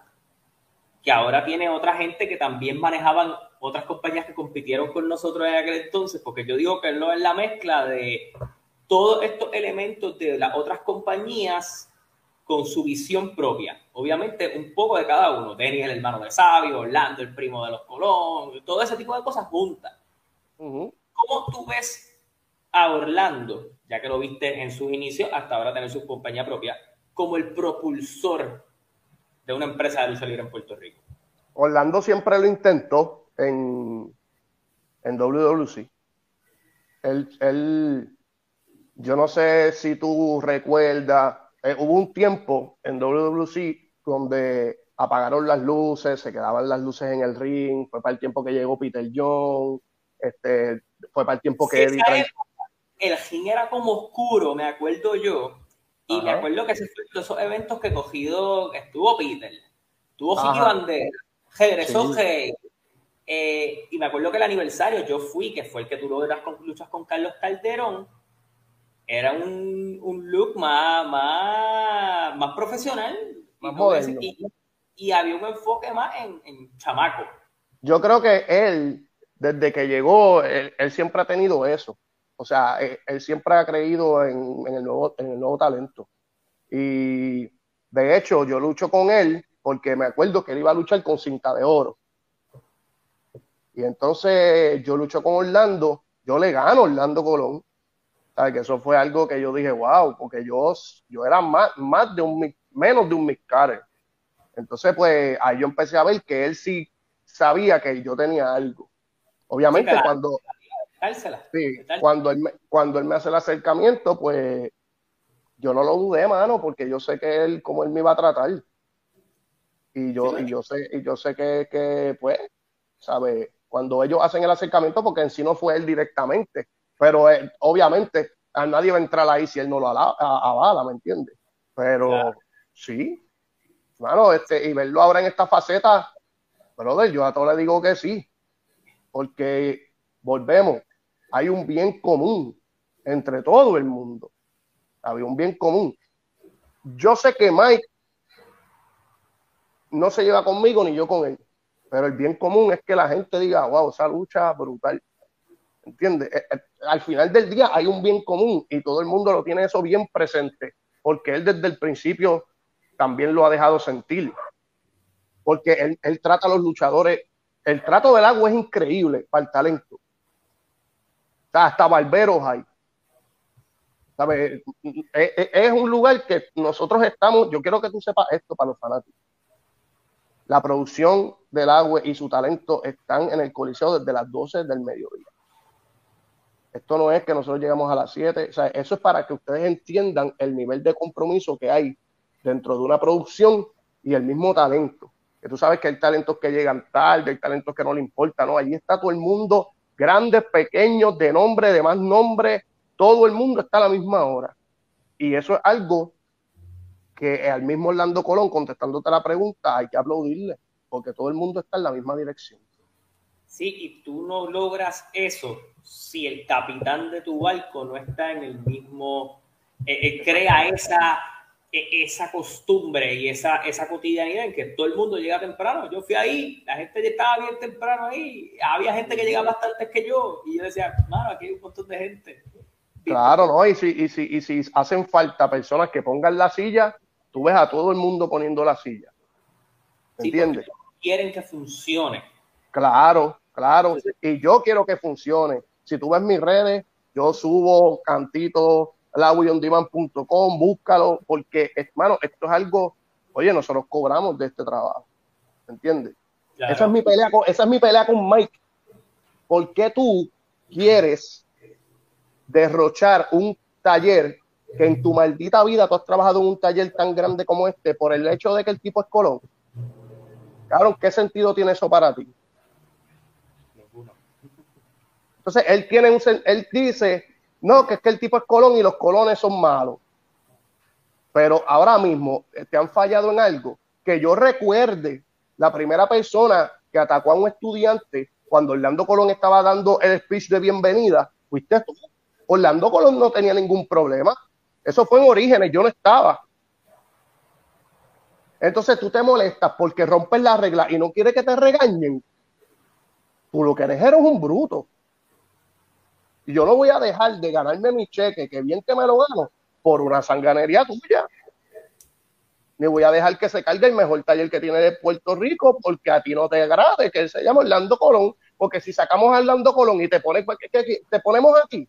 que ahora tiene otra gente que también manejaban otras compañías que compitieron con nosotros en aquel entonces, porque yo digo que no es la mezcla de todos estos elementos de las otras compañías con su visión propia. Obviamente, un poco de cada uno. Denny, el hermano de Sabio, Orlando, el primo de los Colón, todo ese tipo de cosas juntas. ¿Cómo tú ves a Orlando, ya que lo viste en sus inicios, hasta ahora tener su compañía propia, como el propulsor de una empresa de lucha libre en Puerto Rico? Orlando siempre lo intentó en, en WWC. Él, él, yo no sé si tú recuerdas eh, hubo un tiempo en WWC donde apagaron las luces, se quedaban las luces en el ring, fue para el tiempo que llegó Peter Young, este, fue para el tiempo que Eddie El ring era como oscuro, me acuerdo yo, y me acuerdo que se fue esos eventos que cogido, estuvo Peter, tuvo Jicky Bandera, regresó sí. eh, y me acuerdo que el aniversario yo fui, que fue el que tuvo las luchas con Carlos Calderón, era un, un look más, más, más profesional. y, había un enfoque más en, en, chamaco. Yo creo que él, desde que llegó, él, siempre ha tenido eso. O sea, él, siempre ha creído en, en, el nuevo, en el nuevo talento. Y de hecho, yo lucho con él porque me acuerdo que él iba a luchar con cinta de oro. Y entonces yo lucho con Orlando, yo le gano a Orlando Colón que eso fue algo que yo dije, wow, porque yo, yo era más, más de un, menos de un miscare. Entonces, pues ahí yo empecé a ver que él sí sabía que yo tenía algo. Obviamente, cuando, cuando, él me, cuando él me hace el acercamiento, pues yo no lo dudé, mano, porque yo sé que él, como él me iba a tratar. Y yo, y yo sé, y yo sé que, que, pues, ¿sabe? Cuando ellos hacen el acercamiento, porque en sí no fue él directamente, pero eh, obviamente a nadie va a entrar ahí si él no lo avala, ¿me entiendes? Pero sí, bueno, este, y verlo ahora en esta faceta, brother, yo a todo le digo que sí, porque volvemos, hay un bien común entre todo el mundo, había un bien común. Yo sé que Mike no se lleva conmigo ni yo con él, pero el bien común es que la gente diga, wow, esa lucha brutal. ¿Entiendes? Eh, eh, al final del día hay un bien común y todo el mundo lo tiene eso bien presente, porque él desde el principio también lo ha dejado sentir. Porque él, él trata a los luchadores, el trato del agua es increíble para el talento. Hasta barberos hay. ¿Sabes? Es un lugar que nosotros estamos, yo quiero que tú sepas esto para los fanáticos. La producción del agua y su talento están en el Coliseo desde las 12 del mediodía. Esto no es que nosotros llegamos a las 7, o sea, eso es para que ustedes entiendan el nivel de compromiso que hay dentro de una producción y el mismo talento. Que tú sabes que hay talentos que llegan tarde, hay talentos que no le importa, ¿no? Allí está todo el mundo, grandes, pequeños, de nombre, de más nombre, todo el mundo está a la misma hora. Y eso es algo que al mismo Orlando Colón, contestándote la pregunta, hay que aplaudirle, porque todo el mundo está en la misma dirección. Sí, y tú no logras eso si el capitán de tu barco no está en el mismo, eh, eh, crea esa, esa costumbre y esa, esa cotidianidad en que todo el mundo llega temprano. Yo fui ahí, la gente estaba bien temprano ahí, había gente que llegaba bastante antes que yo, y yo decía, mano, aquí hay un montón de gente. Claro, ¿no? Y si, y si, y si hacen falta personas que pongan la silla, tú ves a todo el mundo poniendo la silla. ¿Entiendes? quieren que funcione. Claro, Claro, y yo quiero que funcione. Si tú ves mis redes, yo subo cantito lawiondiman.com, búscalo, porque, hermano, esto es algo, oye, nosotros cobramos de este trabajo, ¿entiendes? Esa, es mi pelea con, esa es mi pelea con Mike. ¿Por qué tú quieres derrochar un taller que en tu maldita vida tú has trabajado en un taller tan grande como este por el hecho de que el tipo es colón? Cabrón, ¿qué sentido tiene eso para ti? Entonces, él tiene un, él dice, no, que es que el tipo es colón y los colones son malos. Pero ahora mismo eh, te han fallado en algo. Que yo recuerde, la primera persona que atacó a un estudiante cuando Orlando Colón estaba dando el speech de bienvenida, fuiste tú. Orlando Colón no tenía ningún problema. Eso fue en orígenes, yo no estaba. Entonces tú te molestas porque rompes la regla y no quieres que te regañen. Tú lo que eres eres un bruto. Yo no voy a dejar de ganarme mi cheque, que bien que me lo gano, por una sanganería tuya. Ni voy a dejar que se cargue el mejor taller que tiene de Puerto Rico porque a ti no te agrade, que él se llama Orlando Colón. Porque si sacamos a Orlando Colón y te, pones, te ponemos aquí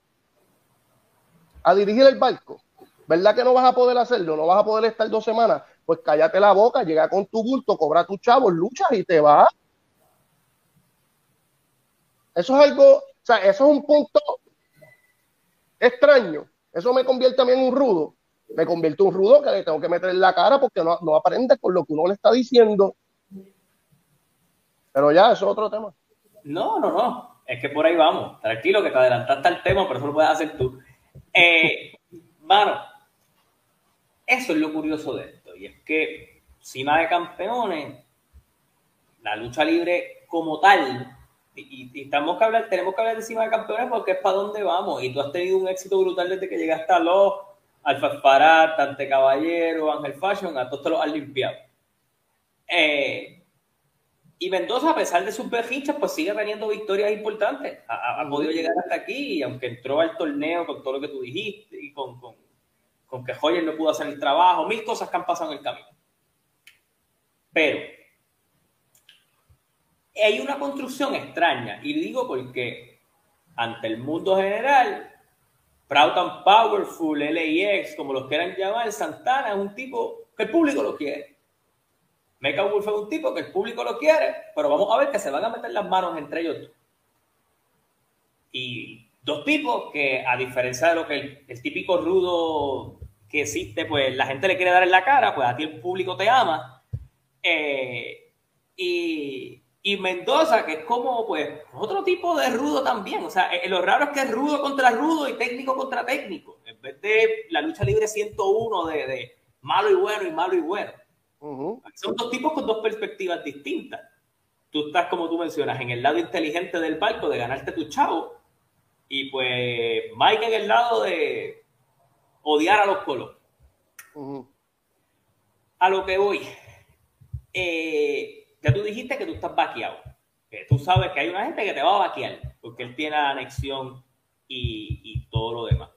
a dirigir el barco, ¿verdad que no vas a poder hacerlo? No vas a poder estar dos semanas. Pues cállate la boca, llega con tu bulto, cobra tus chavos, luchas y te vas. Eso es algo, o sea, eso es un punto extraño. Eso me convierte también en un rudo. Me convierte en un rudo que le tengo que meter en la cara porque no, no aprende con lo que uno le está diciendo. Pero ya, eso es otro tema. No, no, no. Es que por ahí vamos. Tranquilo, que te adelantaste al tema, pero eso lo puedes hacer tú. Eh, mano, eso es lo curioso de esto. Y es que, cima de campeones, la lucha libre como tal y, estamos que hablar, tenemos que hablar de cima de campeones porque es para dónde vamos. Y tú has tenido un éxito brutal desde que llegaste a los Alfa Tante Caballero, Ángel Fashion, a todos te los has limpiado. Eh, y Mendoza, a pesar de sus berrinchas, pues sigue teniendo victorias importantes. Ha, podido llegar hasta aquí, y aunque entró al torneo con todo lo que tú dijiste, y con, con, con que Hoyer no pudo hacer el trabajo, mil cosas que han pasado en el camino. Pero hay una construcción extraña, y digo porque ante el mundo general, Proud and Powerful, LAX, como los quieran llamar, Santana es un tipo que el público lo quiere. Mecha Wolf es un tipo que el público lo quiere, pero vamos a ver que se van a meter las manos entre ellos Y dos tipos que, a diferencia de lo que el, típico rudo que existe, pues la gente le quiere dar en la cara, pues a ti el público te ama. Eh, y Y Mendoza, que es como, pues, otro tipo de rudo también. O sea, eh, lo raro es que es rudo contra rudo y técnico contra técnico. En vez de la lucha libre 101 de, de malo y bueno y malo y bueno. Son dos tipos con dos perspectivas distintas. Tú estás, como tú mencionas, en el lado inteligente del barco de ganarte tu chavo. Y pues Mike en el lado de odiar a los colos. A lo que voy. Eh, ya tú dijiste que tú estás vaqueado. Que tú sabes que hay una gente que te va a vaquear porque él tiene la anexión y, todo lo demás.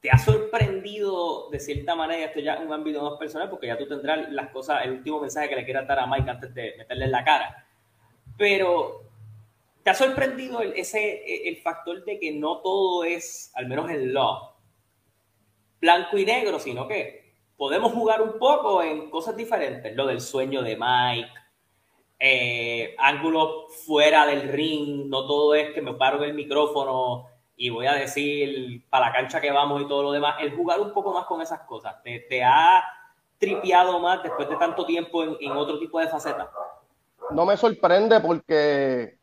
¿Te ha sorprendido de cierta manera, esto ya es un ámbito más personal, porque ya tú tendrás las cosas, el último mensaje que le quieras dar a Mike antes de meterle en la cara, pero ¿te ha sorprendido el, ese, el factor de que no todo es, al menos en law, blanco y negro, sino que podemos jugar un poco en cosas diferentes, lo del sueño de Mike, eh, ángulo fuera del ring, no todo es que me paro en el micrófono y voy a decir para la cancha que vamos y todo lo demás, el jugar un poco más con esas cosas, ¿te, ha tripeado más después de tanto tiempo en, otro tipo de facetas? No me sorprende porque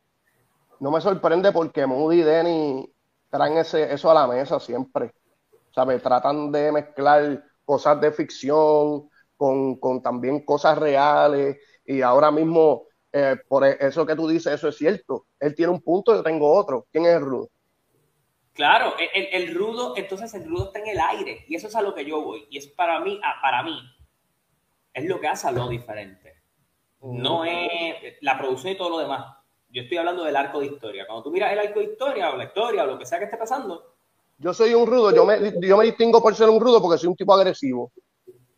no me sorprende porque Moody y Denny traen ese, eso a la mesa siempre. O sea, me tratan de mezclar cosas de ficción, con, con también cosas reales, y ahora mismo, eh, por e, eso que tú dices, eso es cierto. Él tiene un punto, yo tengo otro. ¿Quién es el rudo? Claro, el, el, rudo, entonces el rudo está en el aire, y eso es a lo que yo voy, y es para mí, ah, para mí, es lo que hace a lo diferente. No es la producción y todo lo demás. Yo estoy hablando del arco de historia. Cuando tú miras el arco de historia o la historia o lo que sea que esté pasando, yo soy un rudo, yo me, yo me distingo por ser un rudo porque soy un tipo agresivo.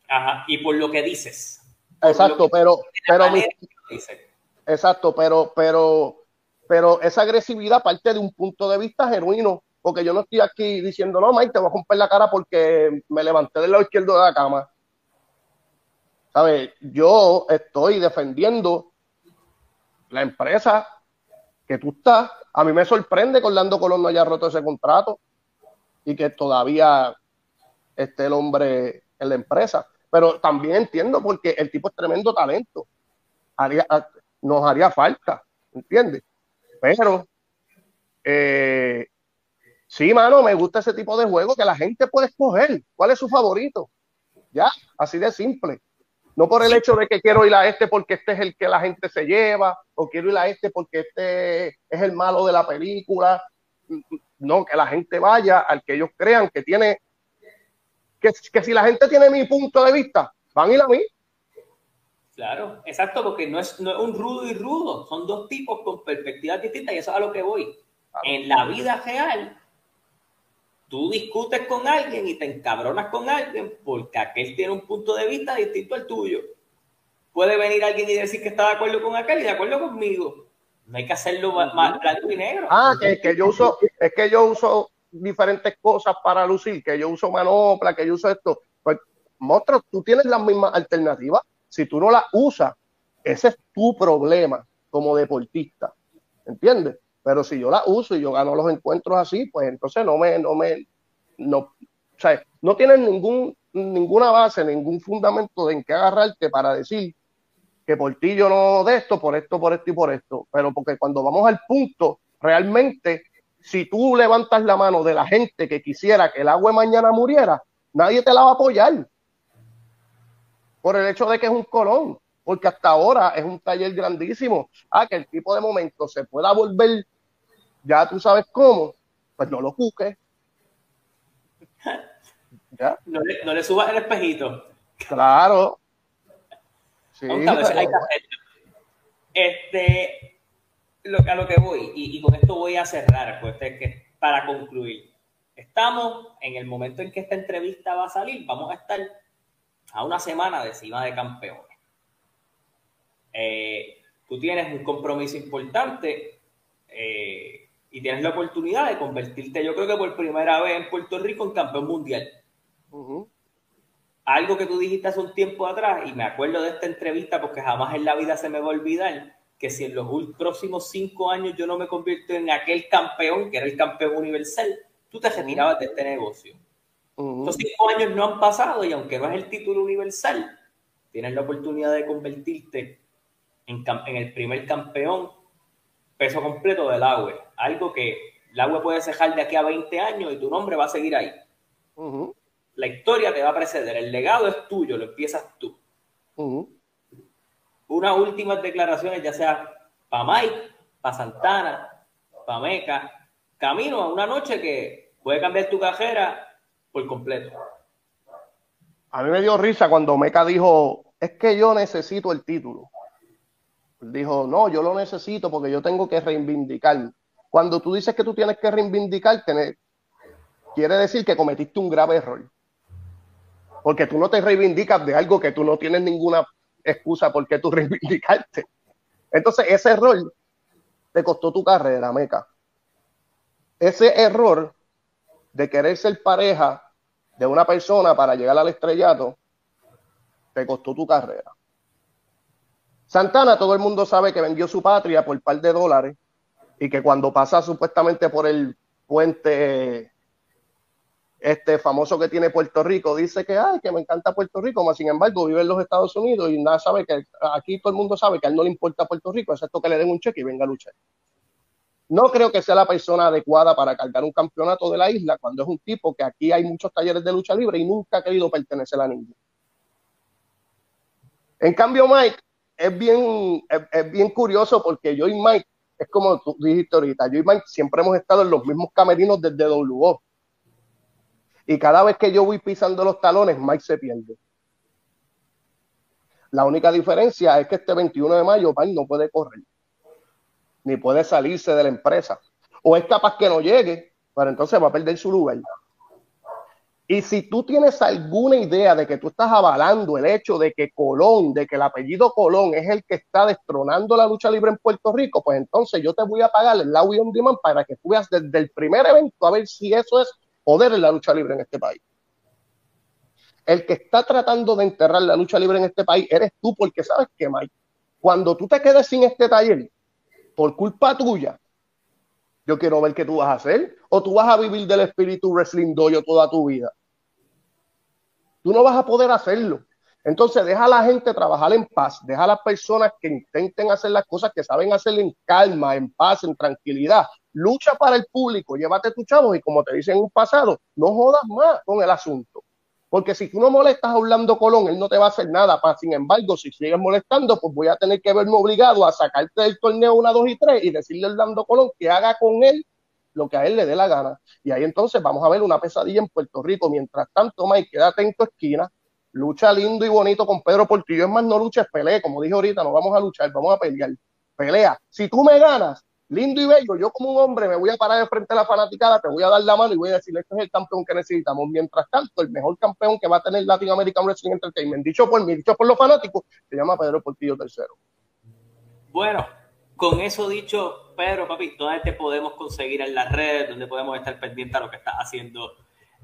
Ajá, y por lo que dices. Exacto, pero, pero exacto, pero, pero, pero esa agresividad parte de un punto de vista genuino, porque yo no estoy aquí diciendo, no, Mike, te voy a romper la cara porque me levanté del lado izquierdo de la cama. ¿Sabes? Yo estoy defendiendo la empresa que tú estás. A mí me sorprende que Orlando Colón no haya roto ese contrato y que todavía esté el hombre en la empresa. Pero también entiendo porque el tipo es tremendo talento. Haría, nos haría falta, ¿entiendes? Pero eh, sí, mano, me gusta ese tipo de juego que la gente puede escoger. ¿Cuál es su favorito? Ya, así de simple. No por el hecho de que quiero ir a este porque este es el que la gente se lleva, o quiero ir a este porque este es el malo de la película no, que la gente vaya al que ellos crean que tiene, que, que si la gente tiene mi punto de vista, van a ir a mí. Claro, exacto, porque no es, no es un rudo y rudo, son dos tipos con perspectivas distintas y eso es a lo que voy. En la vida real, tú discutes con alguien y te encabronas con alguien porque aquel tiene un punto de vista distinto al tuyo. Puede venir alguien y decir que está de acuerdo con aquel y de acuerdo conmigo. No hay que hacerlo más blanco y negro. Ah, que, que yo uso, es que yo uso diferentes cosas para lucir, que yo uso manopla, que yo uso esto. Pues, monstruo, tú tienes las mismas alternativas. Si tú no las usas, ese es tu problema como deportista. ¿Entiendes? Pero si yo la uso y yo gano los encuentros así, pues entonces no me, no me, no, o sea, no tienes ningún, ninguna base, ningún fundamento en qué agarrarte para decir que por ti yo no de esto, por esto, por esto y por esto. Pero porque cuando vamos al punto, realmente, si tú levantas la mano de la gente que quisiera que el agua mañana muriera, nadie te la va a apoyar. Por el hecho de que es un colón. Porque hasta ahora es un taller grandísimo. Ah, que el tipo de momento se pueda volver, ya tú sabes cómo, pues no lo busques. (laughs) ¿Ya? No, le, no le subas el espejito. Claro, este, lo, a lo que voy, y, con esto voy a cerrar, pues que para concluir, estamos en el momento en que esta entrevista va a salir, vamos a estar a una semana de cima de campeones. Eh, tú tienes un compromiso importante eh, y tienes la oportunidad de convertirte, yo creo que por primera vez en Puerto Rico, en campeón mundial algo que tú dijiste hace un tiempo atrás, y me acuerdo de esta entrevista porque jamás en la vida se me va a olvidar, que si en los próximos cinco años yo no me convierto en aquel campeón, que era el campeón universal, tú te retirabas de este negocio. Estos cinco años no han pasado y aunque no es el título universal, tienes la oportunidad de convertirte en, el primer campeón peso completo del agua. Algo que el agua puede cejar de aquí a 20 años y tu nombre va a seguir ahí. La historia te va a preceder, el legado es tuyo, lo empiezas tú. Unas últimas declaraciones, ya sea para Mike, para Santana, para Meca, camino a una noche que puede cambiar tu cajera por completo. A mí me dio risa cuando Meca dijo, es que yo necesito el título. Él dijo, no, yo lo necesito porque yo tengo que reivindicar. Cuando tú dices que tú tienes que reivindicarte, quiere decir que cometiste un grave error. Porque tú no te reivindicas de algo que tú no tienes ninguna excusa por qué tú (laughs) reivindicarte. Entonces, ese error te costó tu carrera, Meca ese error de querer ser pareja de una persona para llegar al estrellato te costó tu carrera. Santana, todo el mundo sabe que vendió su patria por un par de dólares y que cuando pasa supuestamente por el puente este famoso que tiene Puerto Rico, dice que, ay, que me encanta Puerto Rico, mas sin embargo vive en los Estados Unidos y nada sabe que aquí todo el mundo sabe que a él no le importa Puerto Rico, excepto que le den un cheque y venga a luchar. No creo que sea la persona adecuada para cargar un campeonato de la isla cuando es un tipo que aquí hay muchos talleres de lucha libre y nunca ha querido pertenecer a ninguno. En cambio, Mike es bien, es, bien curioso porque yo y Mike, es como tú dijiste ahorita, yo y Mike siempre hemos estado en los mismos camerinos desde WO. Y cada vez que yo voy pisando los talones, Mike se pierde. La única diferencia es que este 21 de mayo Mike no puede correr ni puede salirse de la empresa. O es capaz que no llegue, pero entonces va a perder su lugar. Y si tú tienes alguna idea de que tú estás avalando el hecho de que Colón, de que el apellido Colón es el que está destronando la lucha libre en Puerto Rico, pues entonces yo te voy a pagar el Law on Demand para que tú veas desde el primer evento a ver si eso es poder en la lucha libre en este país. El que está tratando de enterrar la lucha libre en este país eres tú, porque sabes que, Mike, cuando tú te quedes sin este taller, por culpa tuya, yo quiero ver qué tú vas a hacer. O tú vas a vivir del espíritu wrestling doyo toda tu vida. Tú no vas a poder hacerlo. Entonces deja a la gente trabajar en paz, deja a las personas que intenten hacer las cosas que saben hacer en calma, en paz, en tranquilidad. Lucha para el público, llévate tu chavo y como te dicen en un pasado, no jodas más con el asunto. Porque si tú no molestas a Orlando Colón, él no te va a hacer nada. Sin embargo, si sigues molestando, pues voy a tener que verme obligado a sacarte del torneo 1, 2 y 3 y decirle a Orlando Colón que haga con él lo que a él le dé la gana. Y ahí entonces vamos a ver una pesadilla en Puerto Rico. Mientras tanto, Mike, quédate en tu esquina, lucha lindo y bonito con Pedro Portillo. Es más, no luches, pelee. Como dije ahorita, no vamos a luchar, vamos a pelear. Pelea. Si tú me ganas, lindo y bello, yo como un hombre me voy a parar de frente a la fanaticada, te voy a dar la mano y voy a decir, este es el campeón que necesitamos. Mientras tanto, el mejor campeón que va a tener Latin American Wrestling Entertainment, dicho por mí, dicho por los fanáticos, se llama Pedro Portillo III. Bueno, con eso dicho, Pedro, papi, ¿dónde te podemos conseguir en las redes? ¿Dónde podemos estar pendientes a lo que estás haciendo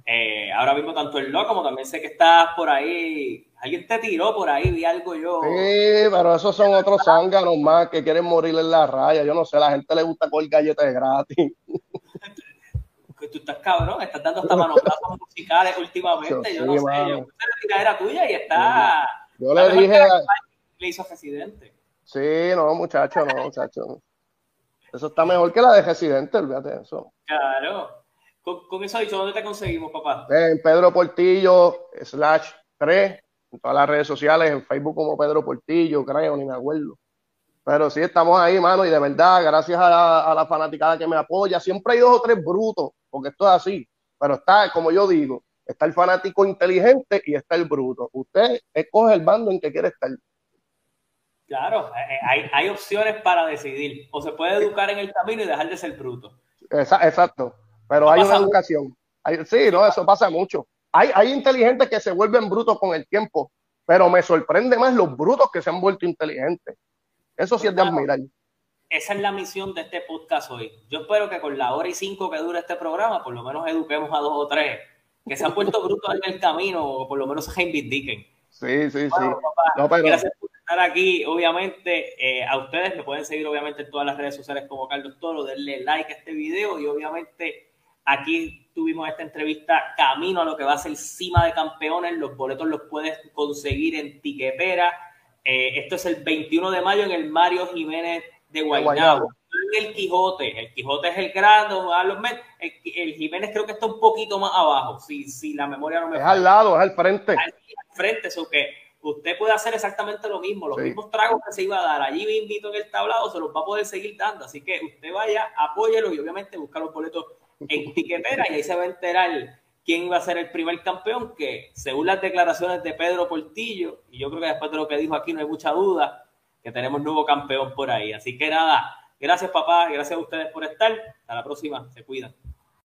eh, ahora mismo tanto el loco como también sé que estás por ahí. Alguien te tiró por ahí, vi algo yo. Sí, pero esos son otros zánganos más que quieren morir en la raya. Yo no sé, a la gente le gusta coger galletas gratis. Tú estás cabrón, estás dando hasta manoprazos musicales últimamente. Yo, no sé, yo la era tuya y está. Yo le dije. Le hizo Residente. Sí, no, muchacho, no, muchacho. Eso está mejor que la de Residente, olvídate de eso. Claro. Con, eso dicho, ¿dónde te conseguimos, papá? En Pedro Portillo, slash 3, en todas las redes sociales, en Facebook como Pedro Portillo, creo, ni me acuerdo. Pero sí, estamos ahí, mano, y de verdad, gracias a la, fanaticada que me apoya. Siempre hay dos o tres brutos, porque esto es así. Pero está, como yo digo, está el fanático inteligente y está el bruto. Usted escoge el bando en que quiere estar. Claro, eh, eh, hay, hay opciones para decidir. O se puede educar en el camino y dejar de ser bruto. Exacto. Pero hay una educación. sí, no, eso pasa mucho. Hay, hay inteligentes que se vuelven brutos con el tiempo, pero me sorprende más los brutos que se han vuelto inteligentes. Eso sí es de admirar. Esa es la misión de este podcast hoy. Yo espero que con la hora y cinco que dura este programa, por lo menos eduquemos a dos o tres que se han vuelto brutos en el camino o por lo menos se reivindiquen. Sí, sí, sí. Gracias por estar aquí. Obviamente, eh, a ustedes me pueden seguir obviamente en todas las redes sociales como Carlos Toro, denle like a este video y obviamente Aquí tuvimos esta entrevista camino a lo que va a ser cima de campeones. Los boletos los puedes conseguir en Tiquepera. Eh, esto es el 21 de mayo en el Mario Jiménez de Guaynabo. El Quijote, el Quijote es el grande, el, el Jiménez creo que está un poquito más abajo, si, si la memoria no me Es al lado, es al frente. Al, frente, eso que usted puede hacer exactamente lo mismo, los mismos tragos que se iba a dar allí invito en el tablado, se los va a poder seguir dando, así que usted vaya, apóyelo y obviamente busca los boletos en tiquetera y ahí se va a enterar quién iba a ser el primer campeón, que según las declaraciones de Pedro Portillo, y yo creo que después de lo que dijo aquí no hay mucha duda, que tenemos nuevo campeón por ahí. Así que nada, gracias papá, gracias a ustedes por estar. Hasta la próxima, se cuidan.